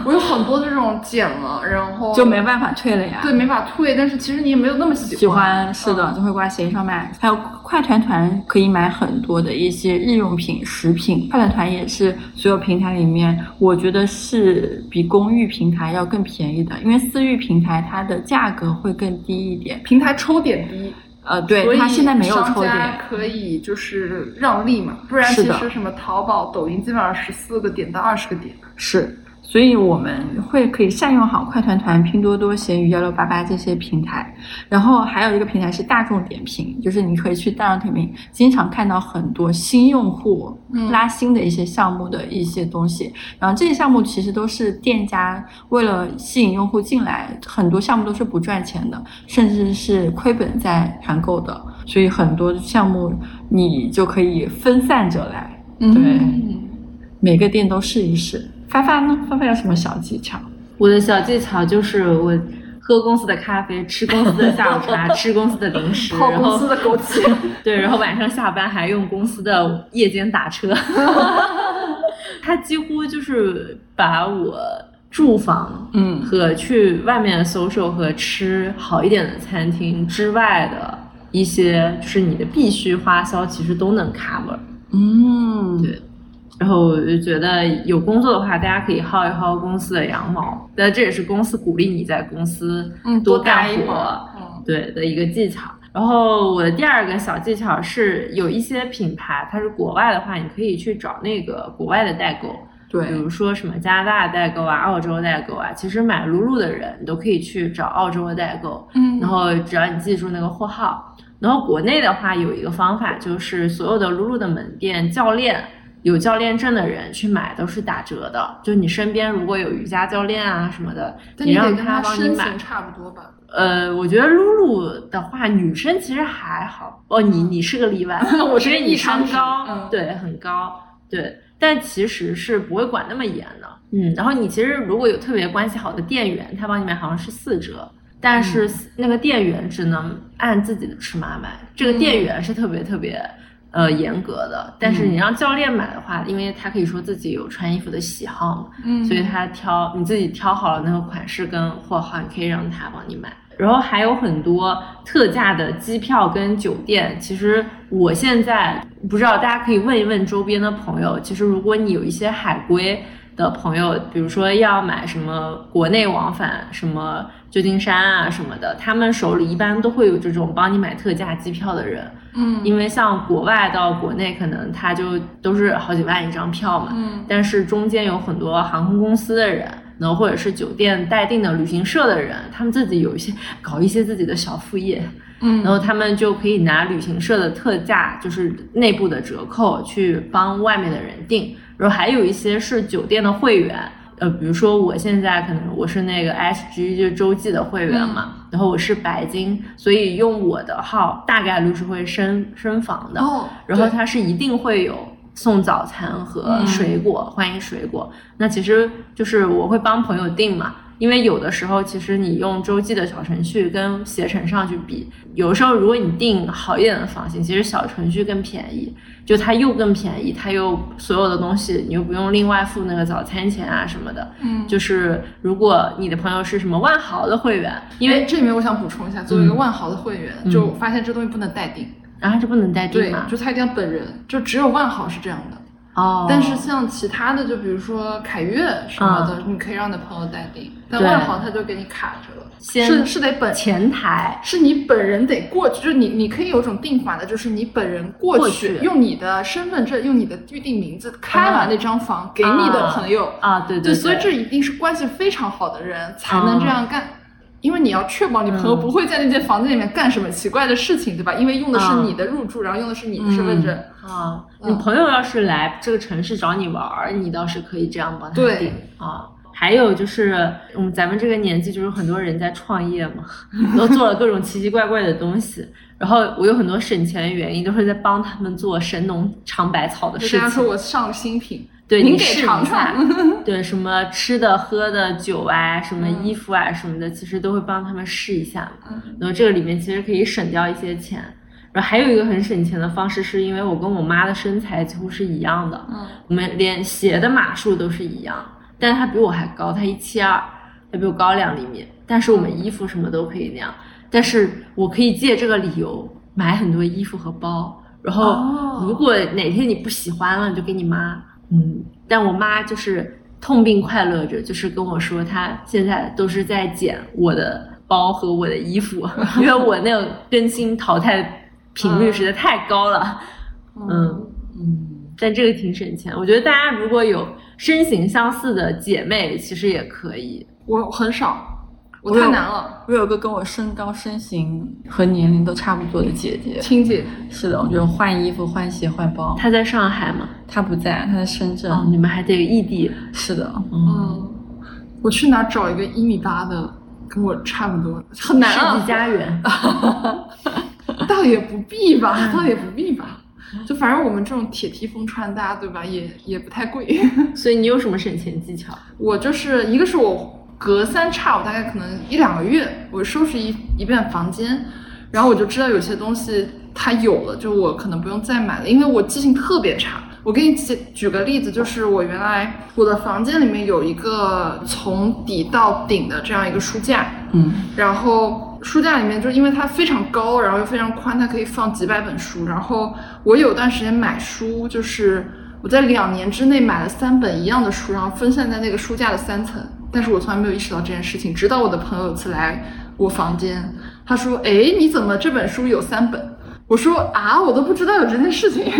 S1: 我有很多这种剪了，然后
S2: 就没办法退了呀。
S1: 对，没法退。但是其实你也没有那么喜
S2: 喜欢是的，
S1: 嗯
S2: 就会挂闲鱼上卖。还有快团团可以买很多的一些日用品、食品。快团团也是所有平台里面，我觉得是比公寓平台要更便宜的，因为私域平台它的价格会更低一点。
S1: 平台抽点低，
S2: 呃，对，
S1: 所以
S2: 它现在没有抽点。
S1: 可以就是让利嘛，不然其实什么淘宝、抖音基本上十四个点到二十个点。
S2: 是，所以我们会可以善用好快团团、拼多多、闲鱼、幺六八八这些平台。然后还有一个平台是大众点评，就是你可以去大众点评，经常看到很多新用户
S1: 嗯
S2: 拉新的一些项目的一些东西。然后这些项目其实都是店家为了吸引用户进来，很多项目都是不赚钱的，甚至是亏本在团购的。所以很多项目你就可以分散着来。
S1: 嗯
S2: 对每个店都试一试。发发呢？发发有什么小技巧？
S3: 我的小技巧就是我喝公司的咖啡，吃公司的下午茶，[laughs] 吃公司的零食，
S1: 泡公司的枸杞。[laughs]
S3: 对，然后晚上下班还用公司的夜间打车。[laughs] 他几乎就是把我住房
S2: 嗯
S3: 和去外面 social 和吃好一点的餐厅之外的一些，就是你的必须花销，其实都能 cover。
S2: 嗯，
S3: 对然后我就觉得有工作的话，大家可以薅一薅公司的羊毛，但这也是公司鼓励你在公司
S1: 嗯
S3: 多干活
S1: 嗯
S3: 对的一个技巧。然后我的第二个小技巧是，有一些品牌它是国外的话，你可以去找那个国外的代购，
S2: 对
S3: 比，如说什么加拿大代购啊、澳洲代购啊。其实买露露的人，你都可以去找澳洲的代购，
S1: 嗯
S3: 然后只要你记住那个货号。然后国内的话有一个方法，就是所有的露露的门店教练有教练证的人去买都是打折的。就你身边如果有瑜伽教练啊什么的，
S1: 你
S3: 让
S1: 他
S3: 帮你买。
S1: 差不多吧？
S3: 呃，我觉得露露的话，女生其实还好。哦，你你是个例外，[laughs]
S1: 我是
S3: 因为你身高，
S1: 嗯
S3: 对，很高，对，但其实是不会管那么严的。嗯，然后你其实如果有特别关系好的店员，他帮你买好像是四折，但是那个店员只能按自己的尺码买，这个店员是特别特别呃严格的。但是你让教练买的话，因为他可以说自己有穿衣服的喜好嘛，
S1: 嗯
S3: 所以他挑你自己挑好了那个款式跟货号，你可以让他帮你买。然后还有很多特价的机票跟酒店，其实我现在不知道，大家可以问一问周边的朋友。其实如果你有一些海归的朋友，比如说要买什么国内往返，什么旧金山啊什么的，他们手里一般都会有这种帮你买特价机票的人。
S1: 嗯。
S3: 因为像国外到国内，可能他就都是好几万一张票嘛，
S1: 嗯。
S3: 但是中间有很多航空公司的人，然后或者是酒店待定的旅行社的人，他们自己有一些搞一些自己的小副业，
S1: 嗯。
S3: 然后他们就可以拿旅行社的特价，就是内部的折扣去帮外面的人订，然后还有一些是酒店的会员。呃，比如说我现在可能我是那个 SG 就是洲际的会员嘛，然后我是白金，所以用我的号大概率是会升升房的。
S1: 哦，
S3: 然后
S1: 对
S3: 它是一定会有送早餐和
S1: 嗯
S3: 水果，欢迎水果。那其实就是我会帮朋友订嘛，因为有的时候其实你用洲际的小程序跟携程上去比，有的时候如果你订好一点的房型，其实小程序更便宜，就它又更便宜，它又所有的东西你又不用另外付那个早餐钱啊什么的。
S1: 嗯
S3: 就是如果你的朋友是什么万豪的会员，因为
S1: 这里面我想补充一下，作为一个
S3: 嗯
S1: 万豪的会员，
S3: 嗯
S1: 就我发现这东西不能待定，
S3: 然后就不能带订
S1: 对
S3: 嘛，，
S1: 就他一定要本人，就只有万豪是这样的。
S3: 哦，
S1: 但是像其他的，就比如说凯悦什么的，你可以让你的朋友待定，但万豪他就给你卡着了，
S3: 先
S1: 是是得本
S3: 前台。
S1: 是你本人得过去，就是你你可以有种定法的，就是你本人过
S3: 过
S1: 去，
S3: 去
S1: 用你的身份证，用你的预定名字开完那张房给你的朋友
S3: 啊，对
S1: 对，
S3: 对，
S1: 所以这一定是关系非常好的人才能这样干。因为你要确保你朋友
S3: 嗯
S1: 不会在那间房子里面干什么奇怪的事情，对吧？因为用的是
S3: 嗯
S1: 你的入住，然后用的是你的身份证。
S3: 啊，
S1: 嗯
S3: 你朋友要是来这个城市找你玩儿，你倒是可以这样帮他
S1: 对
S3: 订啊。还有就是，嗯，咱们这个年纪，就是很多人在创业嘛，[laughs] 都做了各种奇奇怪怪的东西。然后我有很多省钱的原因，都是在帮他们做神农尝百草的事
S1: 情跟他说。我上新品，
S3: 对，
S1: 您给
S3: 你试
S1: 尝
S3: 一下
S1: 尝。[laughs]
S3: 对，什么吃的、喝的、酒啊，什么
S1: 嗯
S3: 衣服啊，什么的，其实都会帮他们试一下。
S1: 嗯
S3: 然后这个里面其实可以省掉一些钱。然后还有一个很省钱的方式，是因为我跟我妈的身材几乎是一样的，
S1: 嗯
S3: 我们连鞋的码数都是一样，但是她比我还高，她一七二，她比我高两厘米，但是我们衣服什么都可以那样，但是我可以借这个理由买很多衣服和包，然后
S1: 哦
S3: 如果哪天你不喜欢了，你就给你妈，嗯，但我妈就是痛并快乐着，就是跟我说她现在都是在捡我的包和我的衣服，[laughs] 因为我那个更新淘汰频率实在太高了，嗯。
S2: 嗯，
S3: 但这个挺省钱，我觉得大家如果有身形相似的姐妹，其实也可以。
S1: 我很少，我太难了。
S2: 我有个跟我身高、身形和年龄都差不多的姐姐，
S1: 亲姐，
S2: 是的，我就换衣服、换鞋、换包。
S3: 她在上海嘛，
S2: 她不在，她在深圳。
S3: 哦，你们还得异地。
S2: 是的，
S1: 嗯，我去哪找一个一米八的跟我差不多？很难
S3: 世纪
S1: 啊，
S3: 佳缘，
S1: 倒也不必吧，倒也不必吧。就反正我们这种铁蹄风穿搭，对吧？也也不太贵。
S3: 所以你有什么省钱技巧？
S1: 我就是一个是我隔三差五，大概可能一两个月，我收拾一一遍房间，然后我就知道有些东西它有了，就我可能不用再买了，因为我记性特别差。我给你举举个例子，就是我原来我的房间里面有一个从底到顶的这样一个书架，
S2: 嗯，
S1: 然后书架里面就因为它非常高，然后又非常宽，它可以放几百本书。然后我有段时间买书，就是我在两年之内买了三本一样的书，然后分散在那个书架的三层。但是我从来没有意识到这件事情，直到我的朋友有次来我房间，他说：“哎，你怎么这本书有三本？”我说：“啊，我都不知道有这件事情。”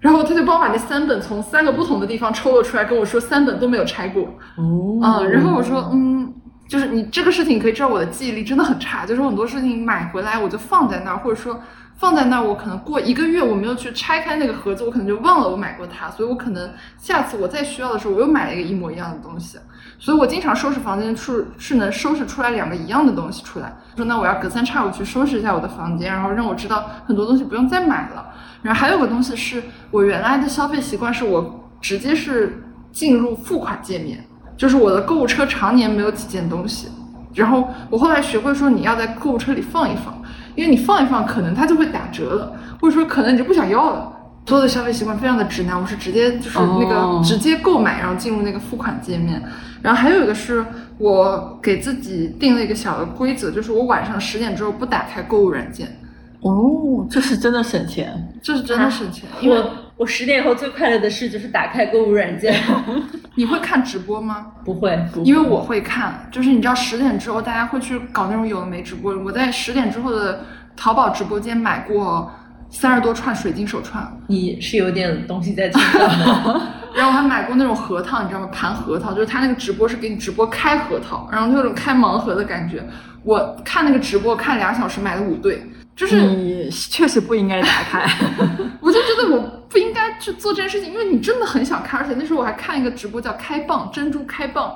S1: 然后他就帮我把那三本从三个不同的地方抽了出来，跟我说三本都没有拆过。
S2: 哦
S1: 嗯，然后我说，嗯，就是你这个事情可以知道我的记忆力真的很差，就是很多事情买回来我就放在那儿，或者说放在那儿，我可能过一个月我没有去拆开那个盒子，我可能就忘了我买过它，所以我可能下次我再需要的时候，我又买了一个一模一样的东西，所以我经常收拾房间是是能收拾出来两个一样的东西出来。说那我要隔三差五去收拾一下我的房间，然后让我知道很多东西不用再买了。然后还有个东西是我原来的消费习惯，是我直接是进入付款界面。就是我的购物车常年没有几件东西，然后我后来学会说你要在购物车里放一放，因为你放一放，可能它就会打折了，或者说可能你就不想要了。所有的消费习惯非常的直男，我是直接就是那个
S2: 哦
S1: 直接购买，然后进入那个付款界面。然后还有一个是我给自己定了一个小的规则，就是我晚上十点之后不打开购物软件，
S2: 哦，这是真的省钱。
S1: 这是真的省钱。因为
S3: 我我十点以后最快乐的事就是打开购物软件，[laughs]
S1: 你会看直播吗？
S3: 不会，
S1: 因为我会看，就是你知道十点之后大家会去搞那种有的没直播。我在十点之后的淘宝直播间买过三十多串水晶手串，
S3: 你是有点东西在身上的。[laughs]
S1: 然后我还买过那种核桃，你知道吗？盘核桃，就是他那个直播是给你直播开核桃，然后那种开盲盒的感觉。我看那个直播看俩小时，买了五对，就是
S2: 你确实不应该打开。[laughs]
S1: 我就觉得我该去做这件事情，因为你真的很想看，而且那时候我还看一个直播叫开蚌珍珠开蚌，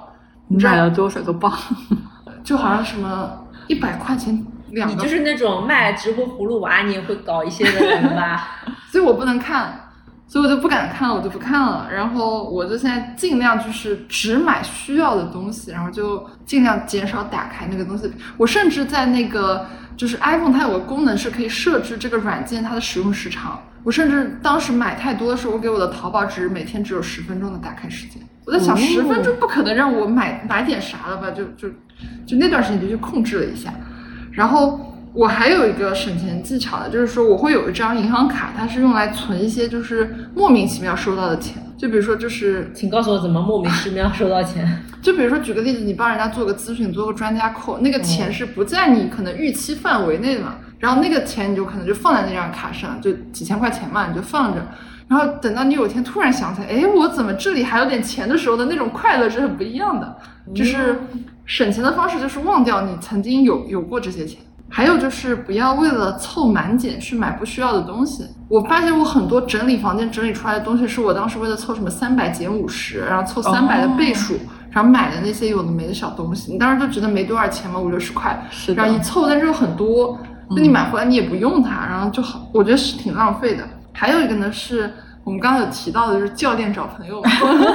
S2: 你买了多少个蚌？[laughs]
S1: 就好像什么一百块钱两个，
S3: 你就是那种卖直播葫芦娃，你也会搞一些的人吧？[laughs]
S1: 所以我不能看。所以我就不敢看了，我就不看了。然后我就现在尽量就是只买需要的东西，然后就尽量减少打开那个东西。我甚至在那个就是 iPhone 它有个功能是可以设置这个软件它的使用时长。我甚至当时买太多的时候，我给我的淘宝只每天只有十分钟的打开时间。我在想，
S2: 哦
S1: 十分钟不可能让我买买点啥了吧？就就就那段时间就去控制了一下，然后。我还有一个省钱技巧的，就是说我会有一张银行卡，它是用来存一些就是莫名其妙收到的钱，就比如说就是
S3: 请告诉我怎么莫名其妙收到钱？[laughs]
S1: 就比如说举个例子，你帮人家做个咨询，做个专家扣，那个钱是不在你可能预期范围内的嘛，然后那个钱你就可能就放在那张卡上，就几千块钱嘛，你就放着，然后等到你有一天突然想起来，哎，我怎么这里还有点钱的时候的那种快乐是很不一样的，就是省钱的方式就是忘掉你曾经有有过这些钱。还有就是不要为了凑满减去买不需要的东西。我发现我很多整理房间整理出来的东西，是我当时为了凑什么三百减五十，然后凑三百的倍数，然后买的那些有的没的小东西。你当时就觉得没多少钱嘛，五六十块，
S2: 是
S1: 然后一凑，但是又很多，那你买回来你也不用它，然后就好，我觉得是挺浪费的。还有一个呢是。我们刚刚有提到的就是教练找朋友嘛，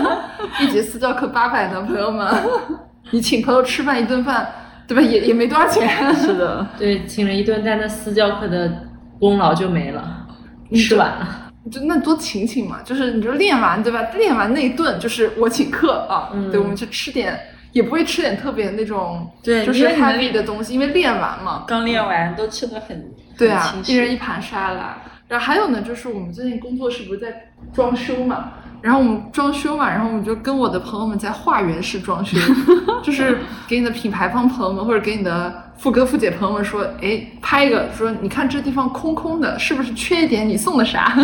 S1: [laughs] 一节私教课八百的朋友们，[laughs] 你请朋友吃饭一顿饭，对吧？也也没多少钱。
S2: 是的，[laughs]
S3: 对，请了一顿，但那私教课的功劳就没了，吃完了。[laughs]
S1: 就那多请请嘛，就是你就练完对吧？练完那一顿就是我请客啊，
S3: 嗯
S1: 对，我们去吃点，也不会吃点特别那种，
S2: 对
S1: 就是
S2: 因为你们
S1: heavy 的东西，因为练完嘛。
S2: 刚练完都吃的很
S1: 对啊一人一盘沙拉。然后还有呢，就是我们最近工作室不是在装修嘛，然后我们装修嘛，然后我们就跟我的朋友们在化缘式装修，[laughs] 就是给你的品牌方朋友们或者给你的副哥副姐朋友们说，哎，拍一个说，你看这地方空空的，是不是缺一点？你送的啥？[laughs]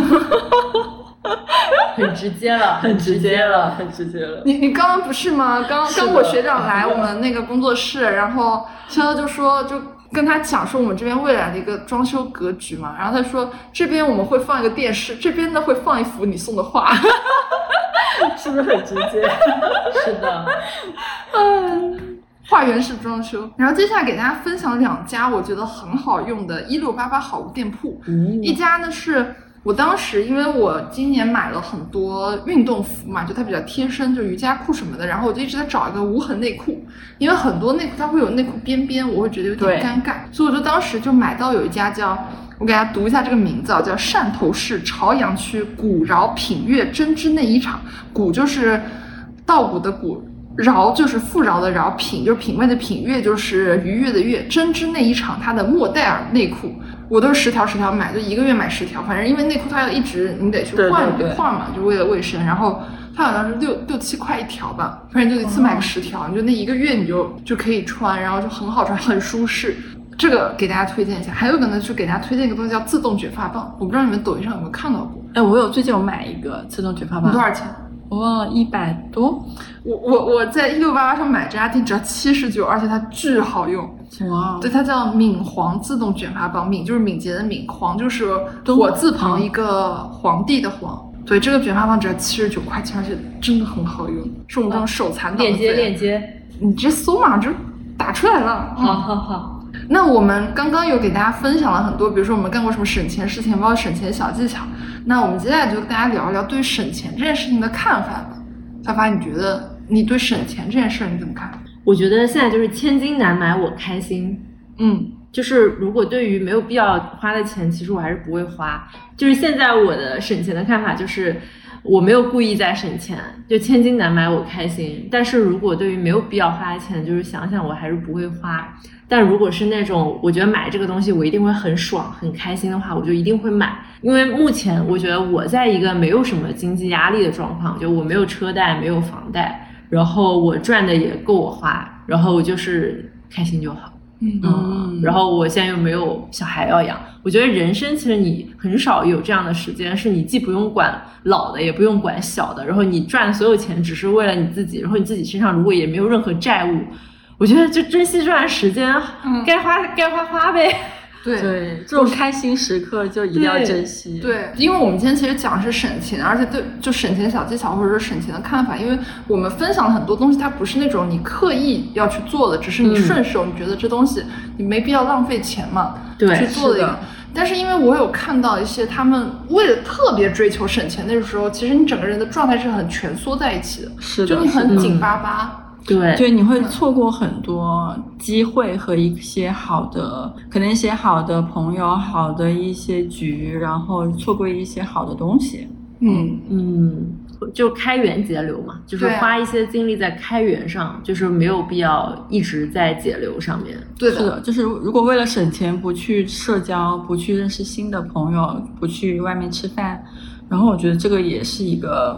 S1: [laughs]
S3: 很直接了，
S2: 很直接了，很直接了。
S1: 你你刚刚不是吗？刚刚我学长来我们那个工作室，然后潇潇就说就跟他讲说我们这边未来的一个装修格局嘛，然后他说这边我们会放一个电视，这边呢会放一幅你送的画，[laughs]
S2: 是不是很直接？[laughs]
S3: 是的，嗯
S1: 画原式装修。然后接下来给大家分享两家我觉得很好用的一六八八好物店铺，一家呢是。我当时因为我今年买了很多运动服嘛，就它比较贴身，就瑜伽裤什么的，然后我就一直在找一个无痕内裤，因为很多内裤它会有内裤边边，我会觉得有点尴尬，所以我就当时就买到有一家叫，我给大家读一下这个名字啊，叫汕头市潮阳区古饶品悦针织内衣厂，古就是稻谷的谷。饶就是富饶的饶，品就是品味的品，悦就是愉悦的悦。针织内衣厂它的莫代尔内裤，我都是十条十条买，就一个月买十条，反正因为内裤它要一直你得去换换嘛，就为了卫生。然后它好像是六六七块一条吧，反正就一次买个十条，你就那一个月你就就可以穿，然后就很好穿，很舒适。这个给大家推荐一下，还有一个呢，就给大家推荐一个东西叫自动卷发棒，我不知道你们抖音上有没有看到过，
S2: 哎，我有最近有买一个自动卷发棒，
S1: 多少钱？
S2: 我忘了一百多。
S1: 我我我在一六八八上买这家店只要七十九，而且它巨好用。
S2: 哇，
S1: 对，它叫敏皇自动卷发棒，敏就是敏捷的敏，皇就是火字旁一个皇帝的皇。对，这个卷发棒只要七十九块钱，而且真的很好用，是我们这种手残党的
S3: 链接链接，
S1: 你直接搜嘛，就打出来了。
S3: 好好好。
S1: 那我们刚刚有给大家分享了很多，比如说我们干过什么省钱事情，包括省钱小技巧。那我们接下来就跟大家聊一聊对于省钱这件事情的看法吧。发发，你觉得你对省钱这件事儿你怎么看？
S3: 我觉得现在就是千金难买我开心，
S1: 嗯，
S3: 就是如果对于没有必要花的钱，其实我还是不会花。就是现在我的省钱的看法就是，我没有故意在省钱，就千金难买我开心。但是如果对于没有必要花的钱，就是想想我还是不会花。但如果是那种我觉得买这个东西我一定会很爽很开心的话，我就一定会买。因为目前我觉得我在一个没有什么经济压力的状况，就我没有车贷，没有房贷，然后我赚的也够我花，然后我就是开心就好。嗯，然后我现在又没有小孩要养，我觉得人生其实你很少有这样的时间，是你既不用管老的，也不用管小的，然后你赚所有钱只是为了你自己，然后你自己身上如果也没有任何债务，我觉得就珍惜这段时间，
S1: 嗯
S3: 该花该花花呗。
S1: 对
S2: 对，这种开心时刻就一定要珍惜。
S1: 对，因为我们今天其实讲的是省钱，而且对就省钱小技巧或者说省钱的看法，因为我们分享的很多东西，它不是那种你刻意要去做的，只是你
S3: 嗯
S1: 顺手，你觉得这东西你没必要浪费钱嘛，
S3: 对
S1: 去做的。但是因为我有看到一些他们为了特别追求省钱，那个时候其实你整个人的状态是很蜷缩在一起的，
S2: 是的，
S1: 就你
S2: 是
S1: 很紧巴巴。
S3: 对
S2: 就，你会错过很多机会和一些好的，可能一些好的朋友、好的一些局，然后错过一些好的东西。
S1: 嗯，
S3: 嗯，就开源节流嘛，就是花一些精力在开源上，就是没有必要一直在节流上面。
S1: 对
S2: 是的，就是如果为了省钱不去社交，不去认识新的朋友，不去外面吃饭，然后我觉得这个也是一个，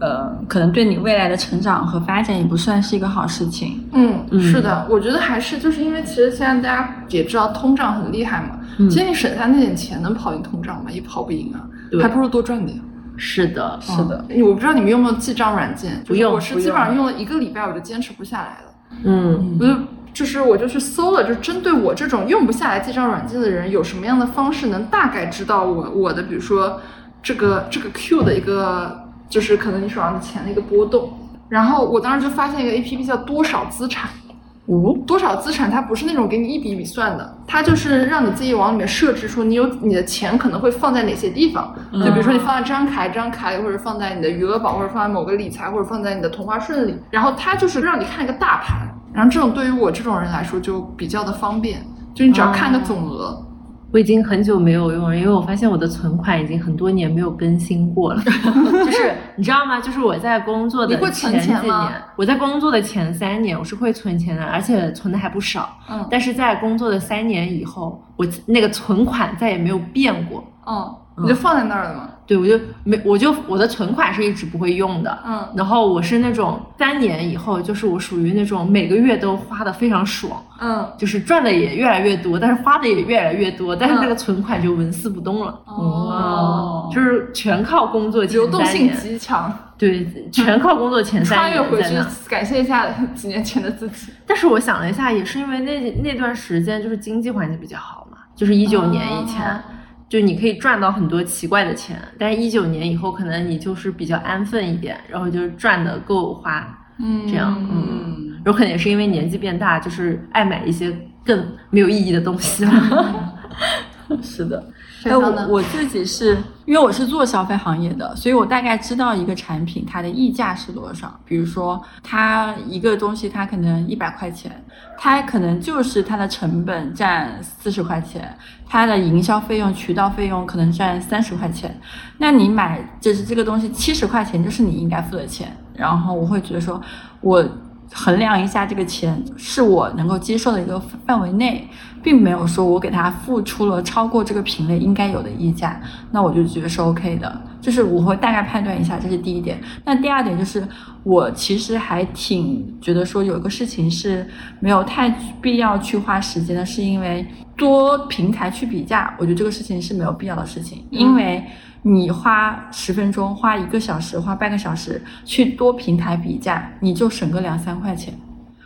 S2: 呃，可能对你未来的成长和发展也不算是一个好事情。
S1: 嗯，
S3: 嗯
S1: 是的，我觉得还是就是因为其实现在大家也知道通胀很厉害嘛，
S3: 嗯
S1: 其实你省下那点钱能跑赢通胀吗？也跑不赢啊，
S3: 对
S1: 还不如多赚点。
S3: 是的，
S2: 是的，
S1: 嗯我不知道你们用没有记账软件，
S3: 不用
S1: 我是基本上用了一个礼拜我就坚持不下来了，
S3: 嗯
S1: 我就就是我就去搜了，就针对我这种用不下来记账软件的人，有什么样的方式能大概知道我我的比如说这个这个 Q 的一个就是可能你手上的钱的一个波动。然后我当时就发现一个 A P P 叫多少资产，
S2: 哦，
S1: 多少资产它不是那种给你一笔一笔算的，它就是让你自己往里面设置说你有你的钱可能会放在哪些地方，就比如说你放在这张卡、这张卡里，或者放在你的余额宝，或者放在某个理财，或者放在你的同花顺里，然后它就是让你看一个大盘，然后这种对于我这种人来说就比较的方便，就你只要看个总额。
S3: 我已经很久没有用了，因为我发现我的存款已经很多年没有更新过了。[laughs] 就是你知道吗？就是我在工作的前几年，我在工作的前三年我是会存钱的，而且存的还不少。
S1: 嗯
S3: 但是在工作的三年以后，我那个存款再也没有变过。
S1: 嗯，你就放在那儿了嘛。
S3: 对，我就没，我就我的存款是一直不会用的。
S1: 嗯
S3: 然后我是那种三年以后，就是我属于那种每个月都花的非常爽，
S1: 嗯
S3: 就是赚的也越来越多，但是花的也越来越多，但是
S1: 嗯
S3: 那个存款就纹丝不动了。
S1: 哦
S3: 就是全靠工作
S1: 流动性极强，
S3: 对，全靠工作前三
S1: 穿越回去。感谢一下 [laughs] 几年前的自己。
S3: 但是我想了一下，也是因为那那段时间就是经济环境比较好嘛，就是一九年以前，
S1: 哦
S3: 就你可以赚到很多奇怪的钱，但是一九年以后可能你就是比较安分一点，然后就是赚的够花，
S1: 嗯
S3: 这样，嗯，有可能也是因为年纪变大，就是爱买一些更没有意义的东西了。[laughs] [laughs]
S2: 是的。哎，
S1: 这样呢
S2: 我我自己是因为我是做消费行业的，所以我大概知道一个产品它的溢价是多少。比如说，它一个东西它可能一百块钱，它可能就是它的成本占四十块钱，它的营销费用、渠道费用可能占三十块钱。那你买就是这个东西七十块钱，就是你应该付的钱。然后我会觉得说，我衡量一下这个钱是我能够接受的一个范围内，并没有说我给他付出了超过这个品类应该有的溢价，那我就觉得是 OK 的。就是我会大概判断一下，这是第一点。那第二点就是，我其实还挺觉得说有一个事情是没有太必要去花时间的，是因为多平台去比价，我觉得这个事情是没有必要的事情，因为。你花十分钟、花一个小时、花半个小时去多平台比价，你就省个两三块钱，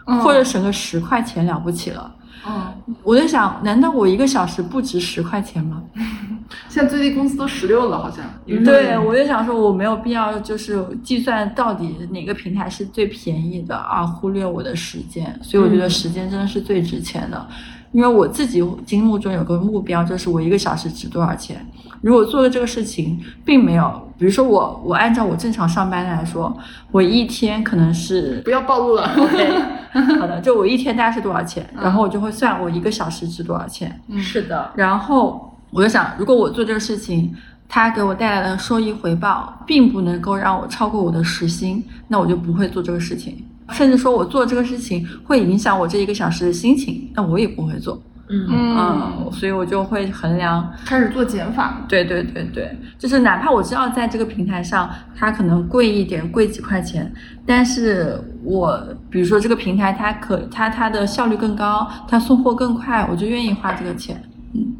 S1: 嗯
S2: 或者省个十块钱了不起了。
S1: 嗯，
S2: 我在想，难道我一个小时不值十块钱吗？[laughs]
S1: 现在最低工资都十六了，好像。
S2: 对，我就想说，我没有必要就是计算到底哪个平台是最便宜的，而忽略我的时间。所以我觉得时间真的是最值钱的。因为我自己心目中有个目标，就是我一个小时值多少钱。如果做的这个事情并没有，比如说我我按照我正常上班来说，我一天可能是
S1: 不要暴露了。
S2: OK，[laughs] 好的，就我一天大概是多少钱，然后我就会算我一个小时值多少钱。
S1: 嗯
S3: 是的，
S2: 然后我就想，如果我做这个事情，它给我带来的收益回报并不能够让我超过我的时薪，那我就不会做这个事情。甚至说我做这个事情会影响我这一个小时的心情，那我也不会做。
S3: 嗯
S2: 嗯，所以我就会衡量。
S1: 开始做减法。
S2: 对对对对，就是哪怕我知道在这个平台上它可能贵一点，贵几块钱，但是我比如说这个平台它可它它的效率更高，它送货更快，我就愿意花这个钱。
S3: 嗯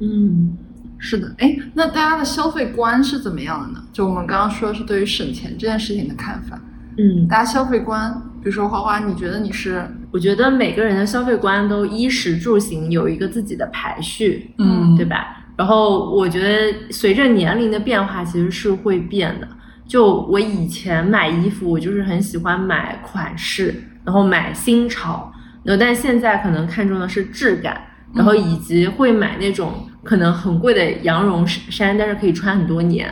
S3: 嗯，
S1: 是的，哎，那大家的消费观是怎么样的呢？就我们刚刚说是对于省钱这件事情的看法，
S3: 嗯，
S1: 大家消费观，比如说花花，你觉得你是
S3: 我觉得每个人的消费观都衣食住行有一个自己的排序，
S2: 嗯
S3: 对吧？然后我觉得随着年龄的变化，其实是会变的。就我以前买衣服，我就是很喜欢买款式，然后买新潮，然后但现在可能看重的是质感，然后以及会买那种可能很贵的羊绒衫，但是可以穿很多年。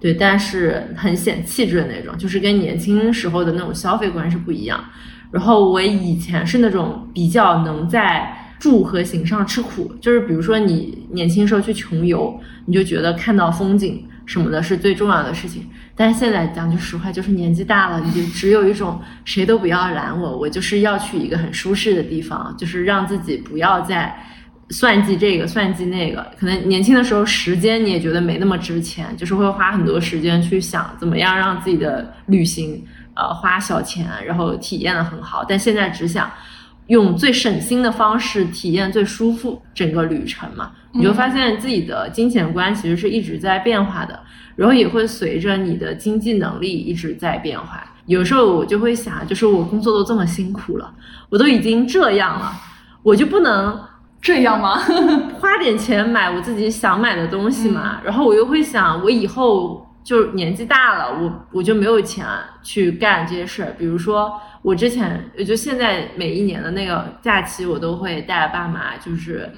S3: 对，但是很显气质的那种，就是跟年轻时候的那种消费观是不一样。然后我以前是那种比较能在住和行上吃苦，就是比如说你年轻时候去穷游，你就觉得看到风景什么的是最重要的事情。但是现在讲句实话，就是年纪大了，你就只有一种谁都不要拦我，我就是要去一个很舒适的地方，就是让自己不要再算计这个算计那个。可能年轻的时候时间你也觉得没那么值钱，就是会花很多时间去想怎么样让自己的旅行呃花小钱，然后体验的很好。但现在只想用最省心的方式体验最舒服整个旅程嘛，你就发现自己的金钱观其实是一直在变化的，然后也会随着你的经济能力一直在变化。有时候我就会想，就是我工作都这么辛苦了，我都已经这样了，我就不能
S1: 这样吗？[laughs]
S3: 花点钱买我自己想买的东西嘛。然后我又会想，我以后就年纪大了，我我就没有钱去干这些事儿。比如说，我之前就现在每一年的那个假期，我都会带爸妈就是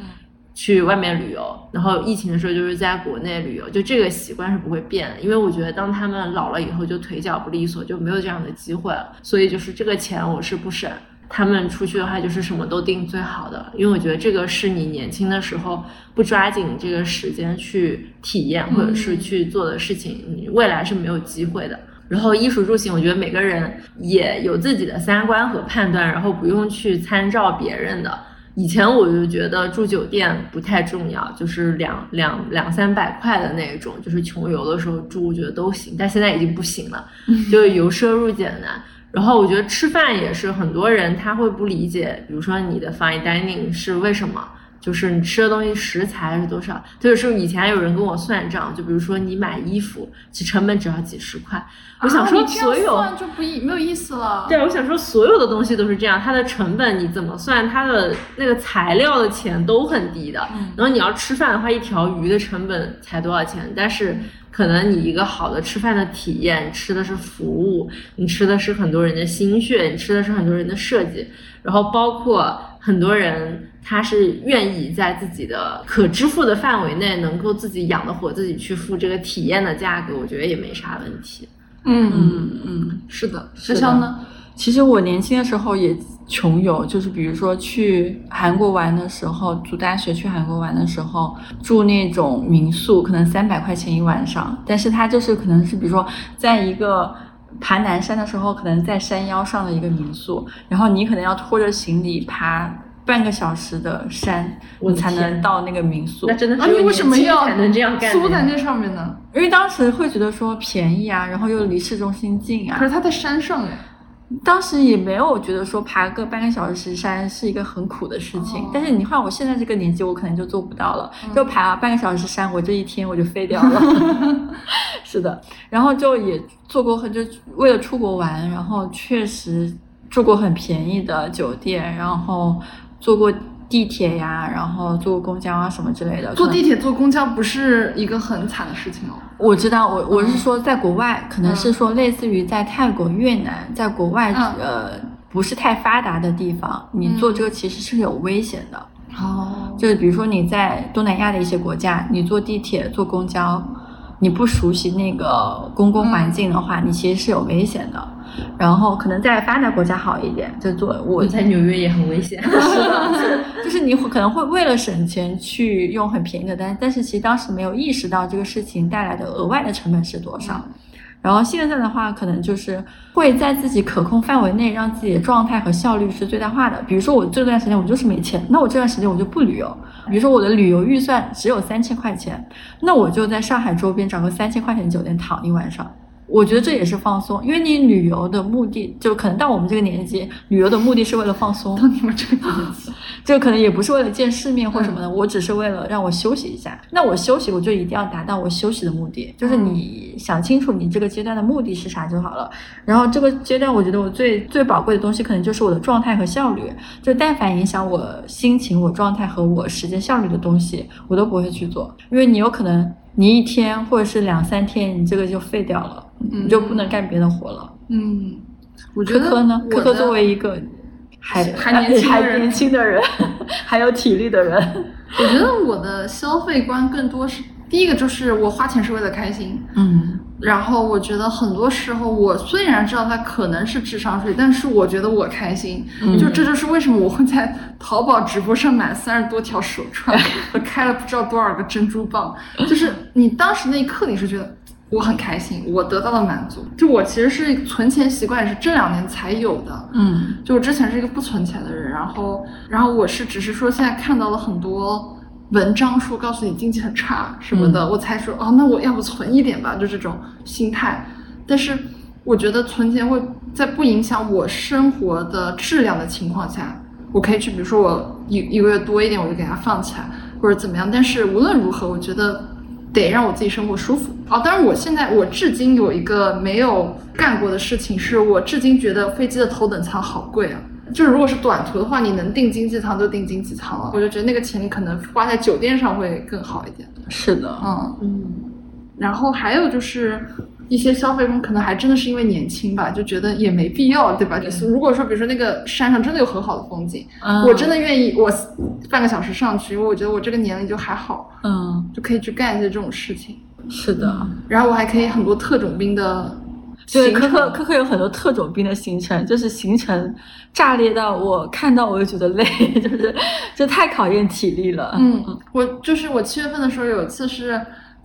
S3: 去外面旅游。然后疫情的时候就是在国内旅游，就这个习惯是不会变的。因为我觉得当他们老了以后，就腿脚不利索，就没有这样的机会了。所以就是这个钱我是不省。他们出去的话，就是什么都订最好的，因为我觉得这个是你年轻的时候不抓紧这个时间去体验或者是去做的事情，你未来是没有机会的。然后衣食住行，我觉得每个人也有自己的三观和判断，然后不用去参照别人的。以前我就觉得住酒店不太重要，就是两两两三百块的那种，就是穷游的时候住，我觉得都行。但现在已经不行了，就是由奢入俭难。然后我觉得吃饭也是很多人他会不理解，比如说你的 fine dining 是为什么，就是你吃的东西食材是多少，就是以前有人跟我算账，就比如说你买衣服，其实成本只要几十块，我想说所有。
S1: 算就不意没有意思了。
S3: 对，我想说，所有的东西都是这样，它的成本你怎么算，它的那个材料的钱都很低的。然后你要吃饭的话，一条鱼的成本才多少钱？但是可能你一个好的吃饭的体验，吃的是服务，你吃的是很多人的心血，你吃的是很多人的设计，然后包括很多人他是愿意在自己的可支付的范围内，能够自己养得活自己去付这个体验的价格，我觉得也没啥问题。
S1: 嗯
S2: 嗯嗯。
S1: 是的。
S2: 是的
S1: 潇潇呢？
S2: 其实我年轻的时候也穷游，就是比如说去韩国玩的时候，读大学去韩国玩的时候，住那种民宿，可能三百块钱一晚上，但是它就是可能是比如说在一个。爬南山的时候，可能在山腰上的一个民宿，然后你可能要拖着行李爬半个小时的山，
S3: 我
S2: 才能到那个民宿。
S3: 那真的
S1: 啊，你为什么要
S3: 年轻才能这样干呢？
S1: 租在那上面呢？
S2: 因为当时会觉得说便宜啊，然后又离市中心近啊
S1: 可，是它在山上哎。
S2: 当时也没有觉得说爬个半个小时山是一个很苦的事情，
S1: 哦
S2: 但是你换我现在这个年纪，我可能就做不到了。就爬半个小时山，我这一天我就废掉了。[laughs] 是的，然后就也做过很就为了出国玩，然后确实住过很便宜的酒店，然后坐过地铁呀，然后坐过公交啊什么之类的。
S1: 坐地铁、坐公交不是一个很惨的事情哦。
S2: 我知道，我我是说在国外，可能是说类似于在泰国、越南，在国外、
S1: 嗯
S2: 呃不是太发达的地方，你坐这个其实是有危险的。
S1: 哦，
S2: 就是比如说你在东南亚的一些国家，你坐地铁、坐公交，你不熟悉那个公共环境的话，你其实是有危险的。然后可能在发达国家好一点，就做我
S3: 我在纽约也很危险。[laughs]
S2: 是的，就是你可能会为了省钱去用很便宜的单，但是其实当时没有意识到这个事情带来的额外的成本是多少。然后现在的话，可能就是会在自己可控范围内，让自己的状态和效率是最大化的。比如说我这段时间我就是没钱，那我这段时间我就不旅游。比如说我的旅游预算只有三千块钱，那我就在上海周边找个三千块钱酒店躺一晚上。我觉得这也是放松，因为你旅游的目的，就可能到我们这个年纪，旅游的目的是为了放松。
S1: 到你们这个年纪，[laughs]
S2: 就可能也不是为了见世面或什么的，我只是为了让我休息一下。那我休息，我就一定要达到我休息的目的，就是你想清楚你这个阶段的目的是啥就好了。然后这个阶段，我觉得我最最宝贵的东西，可能就是我的状态和效率。就但凡影响我心情、我状态和我时间效率的东西，我都不会去做，因为你有可能你一天或者是两三天，你这个就废掉了。你就不能干别的活了。
S1: 嗯，我觉得
S2: 科科呢？
S1: 我
S2: 科科作为一个还
S1: 还年轻的
S2: 还
S1: 人
S2: 年轻的人，[laughs] 还有体力的人，
S1: 我觉得我的消费观更多是第一个就是我花钱是为了开心，
S2: 嗯
S1: 然后我觉得很多时候我虽然知道它可能是智商税，但是我觉得我开心，
S2: 嗯
S1: 就这就是为什么我会在淘宝直播上买三十多条手串，和 [laughs] 开了不知道多少个珍珠棒，就是你当时那一刻你是觉得。我很开心，我得到了满足。就我其实是存钱习惯也是这两年才有的，
S2: 嗯
S1: 就我之前是一个不存钱的人，然后，然后我是只是说现在看到了很多文章说告诉你经济很差什么的，我才说哦，那我要不存一点吧，就这种心态。但是我觉得存钱会在不影响我生活的质量的情况下，我可以去，比如说我一一个月多一点，我就给它放起来，或者怎么样。但是无论如何，我觉得得让我自己生活舒服。哦，当然，我现在我至今有一个没有干过的事情，是我至今觉得飞机的头等舱好贵啊。就是如果是短途的话，你能订经济舱就订经济舱了。我就觉得那个钱你可能花在酒店上会更好一点。
S2: 是的，
S1: 嗯，
S3: 嗯，
S1: 然后还有就是一些消费中可能还真的是因为年轻吧，就觉得也没必要，对吧？就是如果说比如说那个山上真的有很好的风景，
S2: 嗯
S1: 我真的愿意我半个小时上去，因为我觉得我这个年龄就还好，
S2: 嗯
S1: 就可以去干一些这种事情。
S2: 是的。
S1: 然后我还可以很多特种兵的
S2: 对，科科科科有很多特种兵的行程，就是行程炸裂到我看到我就觉得累，[laughs] 就是这太考验体力了。
S1: 嗯，我就是我七月份的时候有一次是，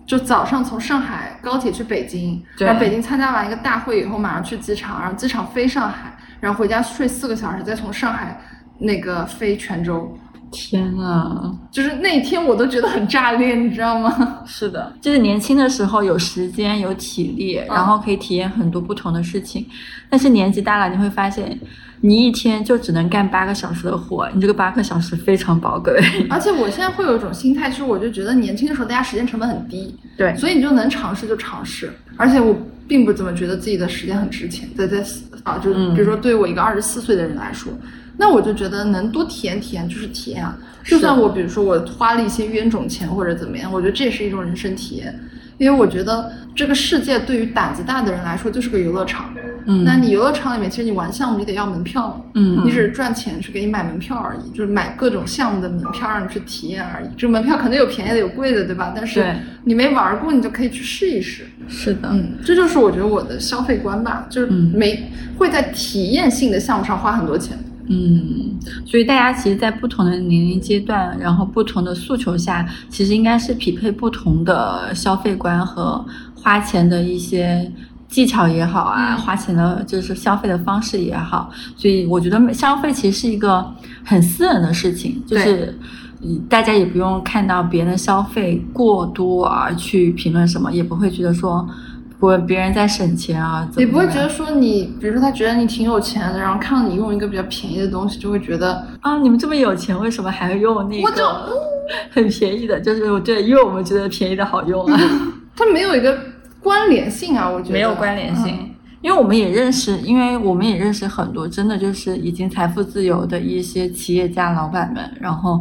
S1: 就早上从上海高铁去北京，
S2: 对
S1: 然后北京参加完一个大会以后，马上去机场，然后机场飞上海，然后回家睡四个小时，再从上海那个飞泉州，
S2: 天啊！
S1: 就是那天我都觉得很炸裂，你知道吗？
S2: 是的，就是年轻的时候有时间有体力，
S1: 嗯
S2: 然后可以体验很多不同的事情。但是年纪大了，你会发现，你一天就只能干八个小时的活，你这个八个小时非常宝贵。[laughs]
S1: 而且我现在会有一种心态，就是我就觉得年轻的时候大家时间成本很低，
S2: 对
S1: 所以你就能尝试就尝试，而且我并不怎么觉得自己的时间很值钱，在在啊，就
S2: 是
S1: 比如说对于我一个二十四岁的人来说，那我就觉得能多体验体验就是体验啊。就算我比如说我花了一些冤种钱或者怎么样，我觉得这也是一种人生体验，因为我觉得这个世界对于胆子大的人来说就是个游乐场。
S2: 嗯
S1: 那你游乐场里面其实你玩项目你得要门票嘛，
S2: 嗯
S1: 你只是赚钱去给你买门票而已，就是买各种项目的门票让你去体验而已。这门票肯定有便宜的有贵的，对吧？但是你没玩过，你就可以去试一试。
S2: 是的，
S1: 嗯，这就是我觉得我的消费观吧，就是
S2: 嗯
S1: 没、会在体验性的项目上花很多钱。
S2: 嗯，所以大家其实，在不同的年龄阶段，然后不同的诉求下，其实应该是匹配不同的消费观和花钱的一些技巧也好啊，
S1: 嗯
S2: 花钱的就是消费的方式也好。所以我觉得消费其实是一个很私人的事情，就是。嗯，大家也不用看到别人消费过多而去评论什么，也不会觉得说我别人在省钱啊，怎么样
S1: 也不会觉得说你，比如说他觉得你挺有钱的，然后看到你用一个比较便宜的东西，就会觉得
S2: 啊，你们这么有钱，为什么还要用那
S1: 我就
S2: 个 [laughs] 很便宜的？就是我对，因为我们觉得便宜的好用啊，[laughs]
S1: 它没有一个关联性啊，我觉得
S2: 没有关联性。
S1: 嗯
S2: 因为我们也认识，因为我们也认识很多真的就是已经财富自由的一些企业家老板们，然后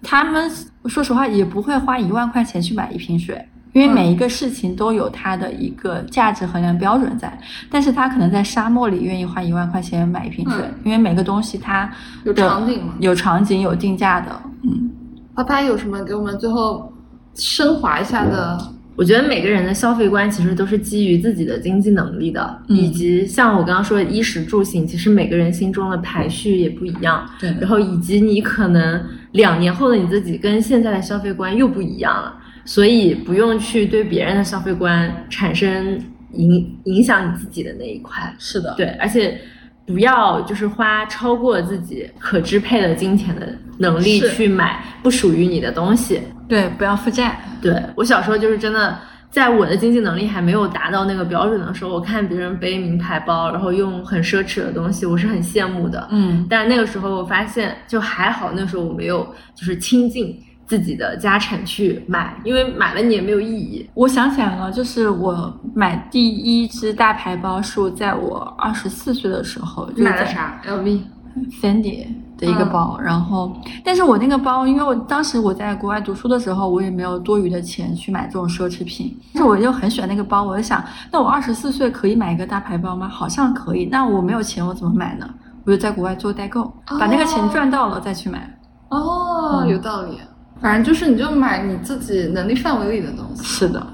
S2: 他们说实话也不会花一万块钱去买一瓶水，因为每一个事情都有它的一个价值衡量标准在，但是他可能在沙漠里愿意花一万块钱买一瓶水，
S1: 嗯
S2: 因为每个东西它
S1: 有场景嘛
S2: 有场景有定价的，嗯，
S1: 啪啪有什么给我们最后升华一下的？
S3: 我觉得每个人的消费观其实都是基于自己的经济能力的，
S2: 嗯
S3: 以及像我刚刚说的衣食住行，其实每个人心中的排序也不一样。
S2: 对
S3: 然后以及你可能两年后的你自己跟现在的消费观又不一样了，所以不用去对别人的消费观产生影影响你自己的那一块。
S2: 是的，
S3: 对，而且不要就是花超过自己可支配的金钱的能力去买不属于你的东西。
S2: 对，不要负债，
S3: 对我小时候就是真的，在我的经济能力还没有达到那个标准的时候，我看别人背名牌包，然后用很奢侈的东西，我是很羡慕的。
S2: 嗯，
S3: 但那个时候我发现，就还好，那时候我没有就是倾尽自己的家产去买，因为买了你也没有意义。
S2: 我想起来了，就是我买第一只大牌包是我在我二十四岁的时候，就
S1: 买了啥？LV。
S2: Fendi 的一个包，然后，但是我那个包，因为我当时我在国外读书的时候，我也没有多余的钱去买这种奢侈品，但是我就很喜欢那个包，我就想，那我二十四岁可以买一个大牌包吗？好像可以，那我没有钱，我怎么买呢？我就在国外做代购，把那个钱赚到了再去买。
S1: 哦，
S2: 嗯
S1: 有道理。反正就是你就买你自己能力范围里的东西。
S2: 是的，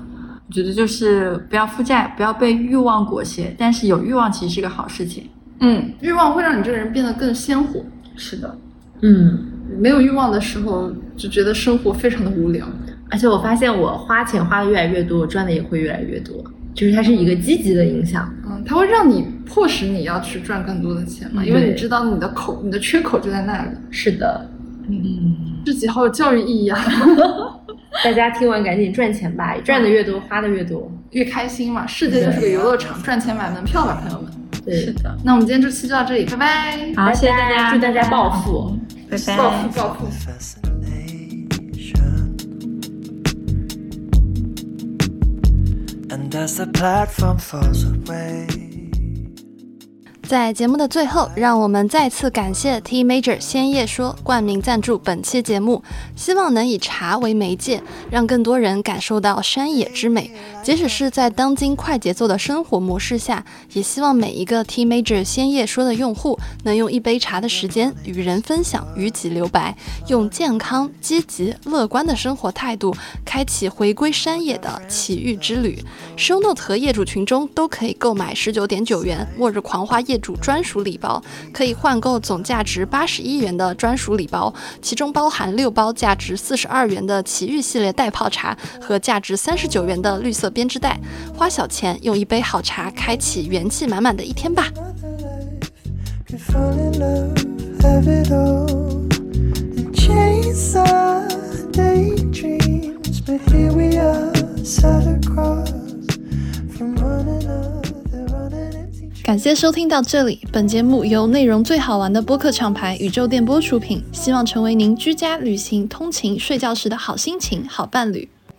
S2: 我觉得就是不要负债，不要被欲望裹挟，但是有欲望其实是个好事情。
S1: 嗯，欲望会让你这个人变得更鲜活。
S2: 是的，
S3: 嗯，
S1: 没有欲望的时候，就觉得生活非常的无聊。
S3: 而且我发现我花钱花的越来越多，我赚的也会越来越多，就是它是一个积极的影响。
S1: 嗯，它会让你迫使你要去赚更多的钱嘛，
S2: 嗯
S1: 因为你知道你的口，你的缺口就在那里。
S3: 是的，
S2: 嗯，
S1: 这集好有教育意义啊，[laughs]
S3: 大家听完赶紧赚钱吧，赚的越多，花的越多。
S1: 越开心嘛。世界就是个游乐场，赚钱买门票吧，朋友们。
S3: 对，是
S2: 的。
S1: 那我们今天这期就到这里，拜拜。
S2: 好，谢谢大家，
S3: 祝大家暴富。
S2: 拜拜。
S1: 暴富暴富。
S5: fascination. And as the platform falls away.
S4: 在节目的最后，让我们再次感谢 T Major 鲜叶说冠名赞助本期节目，希望能以茶为媒介，让更多人感受到山野之美。即使是在当今快节奏的生活模式下，也希望每一个 T Major 鲜叶说的用户能用一杯茶的时间与人分享，与己留白，用健康、积极、乐观的生活态度，开启回归山野的奇遇之旅。Show Note 和业主群中都可以购买十九点九元末日狂花业主专属礼包，可以换购总价值八十一元的专属礼包，其中包含六包价值四十二元的奇遇系列袋泡茶和价值三十九元的绿色编织袋。花小钱用一杯好茶，开启元气满满的一天吧。感谢收听到这里，本节目由内容最好玩的播客厂牌宇宙电波出品，希望成为您居家、旅行、通勤、睡觉时的好心情、好伴侣。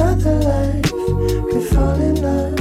S5: another life could fall in love.